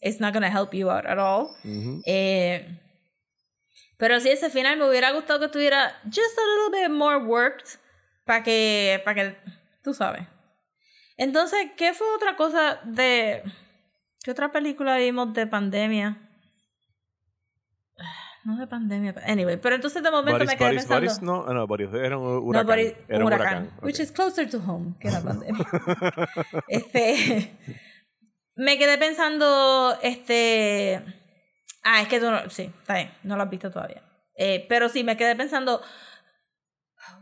it's not gonna help you out at all. Eh, pero sí, ese final me hubiera gustado que estuviera just a little bit more worked para que, para que, tú sabes. Entonces, ¿qué fue otra cosa de... ¿Qué otra película vimos de pandemia? No de pandemia. Anyway, pero entonces de momento Boris, me quedé Boris, pensando... Boris, no, no, Boris era un No, huracán. Boris- era un huracán. huracán. Which ok. is closer to home que la pandemia. *laughs* este. Me quedé pensando. Este. Ah, es que tú no. Sí, está bien. No lo has visto todavía. Eh, pero sí, me quedé pensando.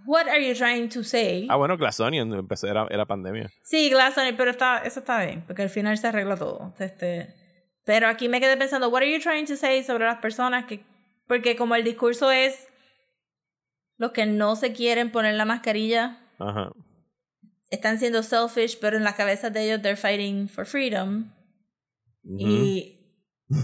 What are you trying to say? Ah, bueno, Glass Onion empecé, era, era pandemia. Sí, Glass Onion, pero está, eso está bien, porque al final se arregla todo. Este, pero aquí me quedé pensando, what are you trying to say sobre las personas que, porque como el discurso es los que no se quieren poner la mascarilla Ajá. están siendo selfish, pero en la cabeza de ellos they're fighting for freedom. Y,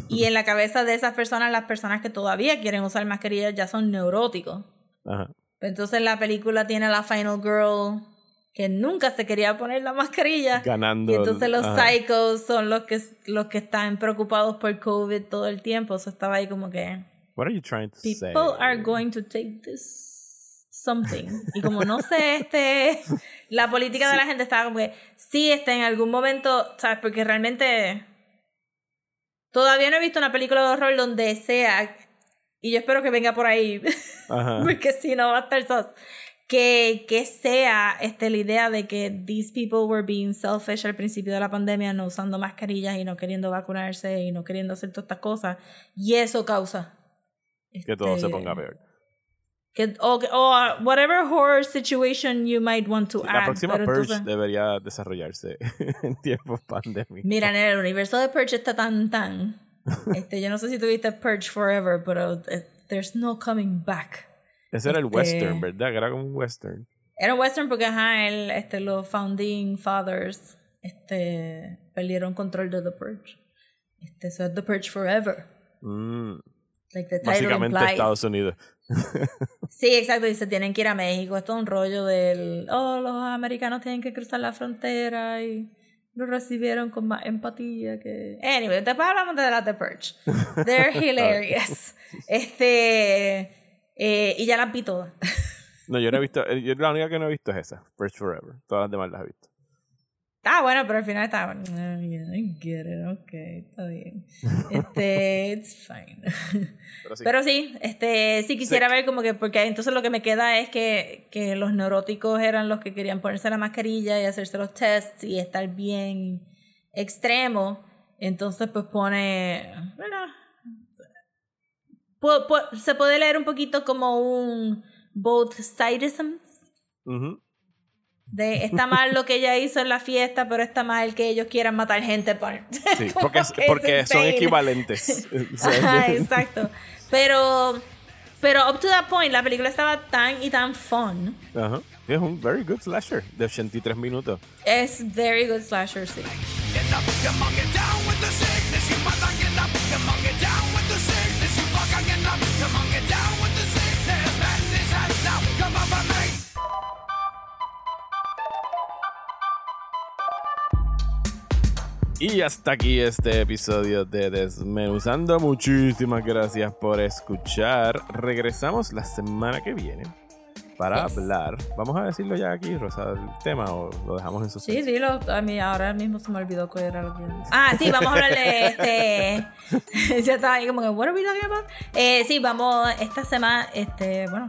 y en la cabeza de esas personas, las personas que todavía quieren usar mascarillas ya son neuróticos. Ajá. Entonces la película tiene a la final girl que nunca se quería poner la mascarilla. Ganando. Y entonces los ajá. psychos son los que, los que están preocupados por COVID todo el tiempo. Eso estaba ahí como que... What are you trying to say? People are going to take this something. Y como no sé, este... *laughs* La política de la gente estaba como que... Sí, este, en algún momento... ¿Sabes? Porque realmente... Todavía no he visto una película de horror donde sea... Y yo espero que venga por ahí. Ajá. *laughs* porque si no va a estar sos. Que, que sea este, la idea de que these people were being selfish al principio de la pandemia, no usando mascarillas y no queriendo vacunarse y no queriendo hacer todas estas cosas. Y eso causa. Que todo se este, ponga peor. que, o, o uh, whatever horror situation you might want to La add. próxima Purge debería desarrollarse *laughs* en tiempos pandémicos. Mira, en el universo de Purge está tan tan. *laughs* Este, yo no sé si tuviste Purge Forever, pero eh, there's no coming back. Ese era el este- western, ¿verdad? Que era como un western. Era un western porque ajá, el, este, los founding fathers este, perdieron control de The Purge. Este, so The Purge Forever. Mm, Like the title básicamente implies. Estados Unidos. *laughs* Sí, exacto. Y se tienen que ir a México. Esto es un rollo del. Oh, los americanos tienen que cruzar la frontera y lo recibieron con más empatía que. Anyway, después hablamos de las The Purge. *laughs* They're hilarious. Este. Eh, y ya las vi todas. *laughs* No, yo no he visto. eh, Yo la única que no he visto es esa, Purge Forever. Todas las demás las he visto. Ah, bueno, pero al final estaba. "Ah, yeah, I get it, ok, está bien. Este, *laughs* it's fine. Pero sí. Pero sí, este, sí quisiera Sí. ver como que, porque entonces lo que me queda es que, que los neuróticos eran los que querían ponerse la mascarilla y hacerse los tests y estar bien extremo. Entonces, pues pone. Se puede leer un poquito como un both sidisms. Ujú. De está mal lo que ella hizo en la fiesta, pero está mal que ellos quieran matar gente por. *laughs* Sí, porque, porque son equivalentes. *laughs* *laughs* Ajá, exacto. Pero, pero up to that point, la película estaba tan y tan fun. Ajá. Es un very good slasher de 83 minutos. Es very good slasher, sí. Y hasta aquí este episodio de Desmenuzando. Muchísimas gracias por escuchar. Regresamos la semana que viene para Yes. hablar. Vamos a decirlo ya aquí, Rosa, el tema o lo dejamos en Sí, suspenso. dilo. A mí ahora mismo se me olvidó cuál era lo que Ah, sí, vamos a hablar de este. *laughs* ya estaba ahí como que, what are we talking about? Eh, sí, vamos, esta semana, este, bueno.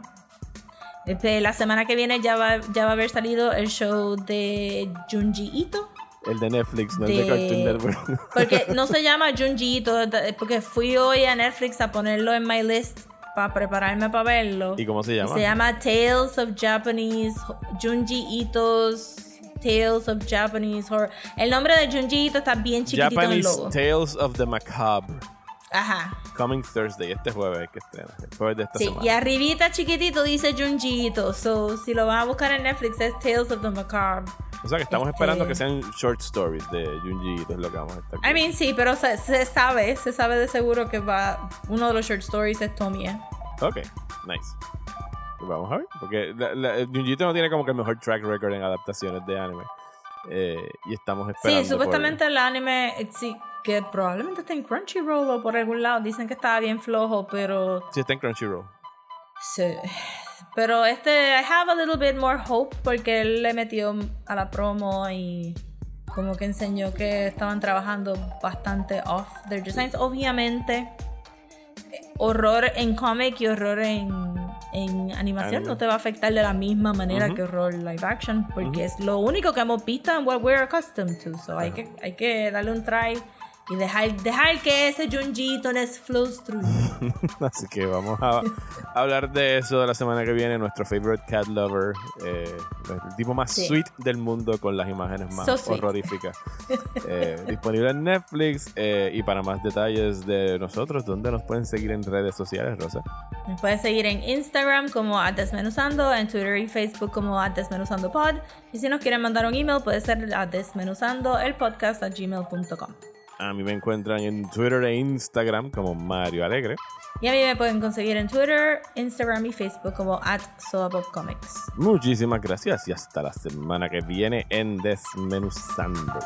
Este, la semana que viene ya va, ya va a haber salido el show de Junji Ito. El de Netflix, no el de Cartoon Network. *laughs* Porque no se llama Junji Ito, porque fui hoy a Netflix a ponerlo en my list para prepararme para verlo. ¿Y cómo se llama? Se llama Tales of Japanese Junji Ito's Tales of Japanese Horror. El nombre de Junji Ito está bien chiquitito en el Japanese logo. Tales of the Macabre. Ajá. Coming Thursday, este jueves que estrena. El jueves de esta Sí, semana. y arribita chiquitito dice Junji Ito. So, si lo van a buscar en Netflix es Tales of the Macabre. O sea que estamos esperando que sean short stories de Junji es lo que vamos a estar. I mean, sí, pero se, se, sabe, se sabe de seguro que va. Uno de los short stories es Tomie. Ok, nice. Pues vamos a ver, porque la, no tiene como que el mejor track record en adaptaciones de anime. Eh, y estamos esperando. Sí, supuestamente el anime, eh, sí, que probablemente está en Crunchyroll o por algún lado. Dicen que estaba bien flojo, pero. Sí, está en Crunchyroll. Sí. Pero este, I have a little bit more hope porque él le metió a la promo y como que enseñó que estaban trabajando bastante off their designs. Obviamente, horror en cómic y horror en, en animación no te va a afectar de la misma manera que horror live action porque es lo único que hemos visto en what we're accustomed to. So hay, que, hay que darle un try y dejar, dejar que ese Junjito les flows through. *laughs* Así que vamos a, hablar de eso la semana que viene. Nuestro favorite cat lover, eh, el tipo más sweet del mundo con las imágenes más horroríficas. *laughs* Eh, disponible en Netflix. Eh, y para más detalles de nosotros, ¿dónde nos pueden seguir en redes sociales, Rosa? Nos pueden seguir en Instagram como Desmenuzando, en Twitter y Facebook como Pod Y si nos quieren mandar un email, puede ser a desmenuzando el podcast a gmail.com. A mí me encuentran en Twitter e Instagram como Mario Alegre. Y a mí me pueden conseguir en Twitter, Instagram y Facebook como at Muchísimas gracias y hasta la semana que viene en Desmenuzando.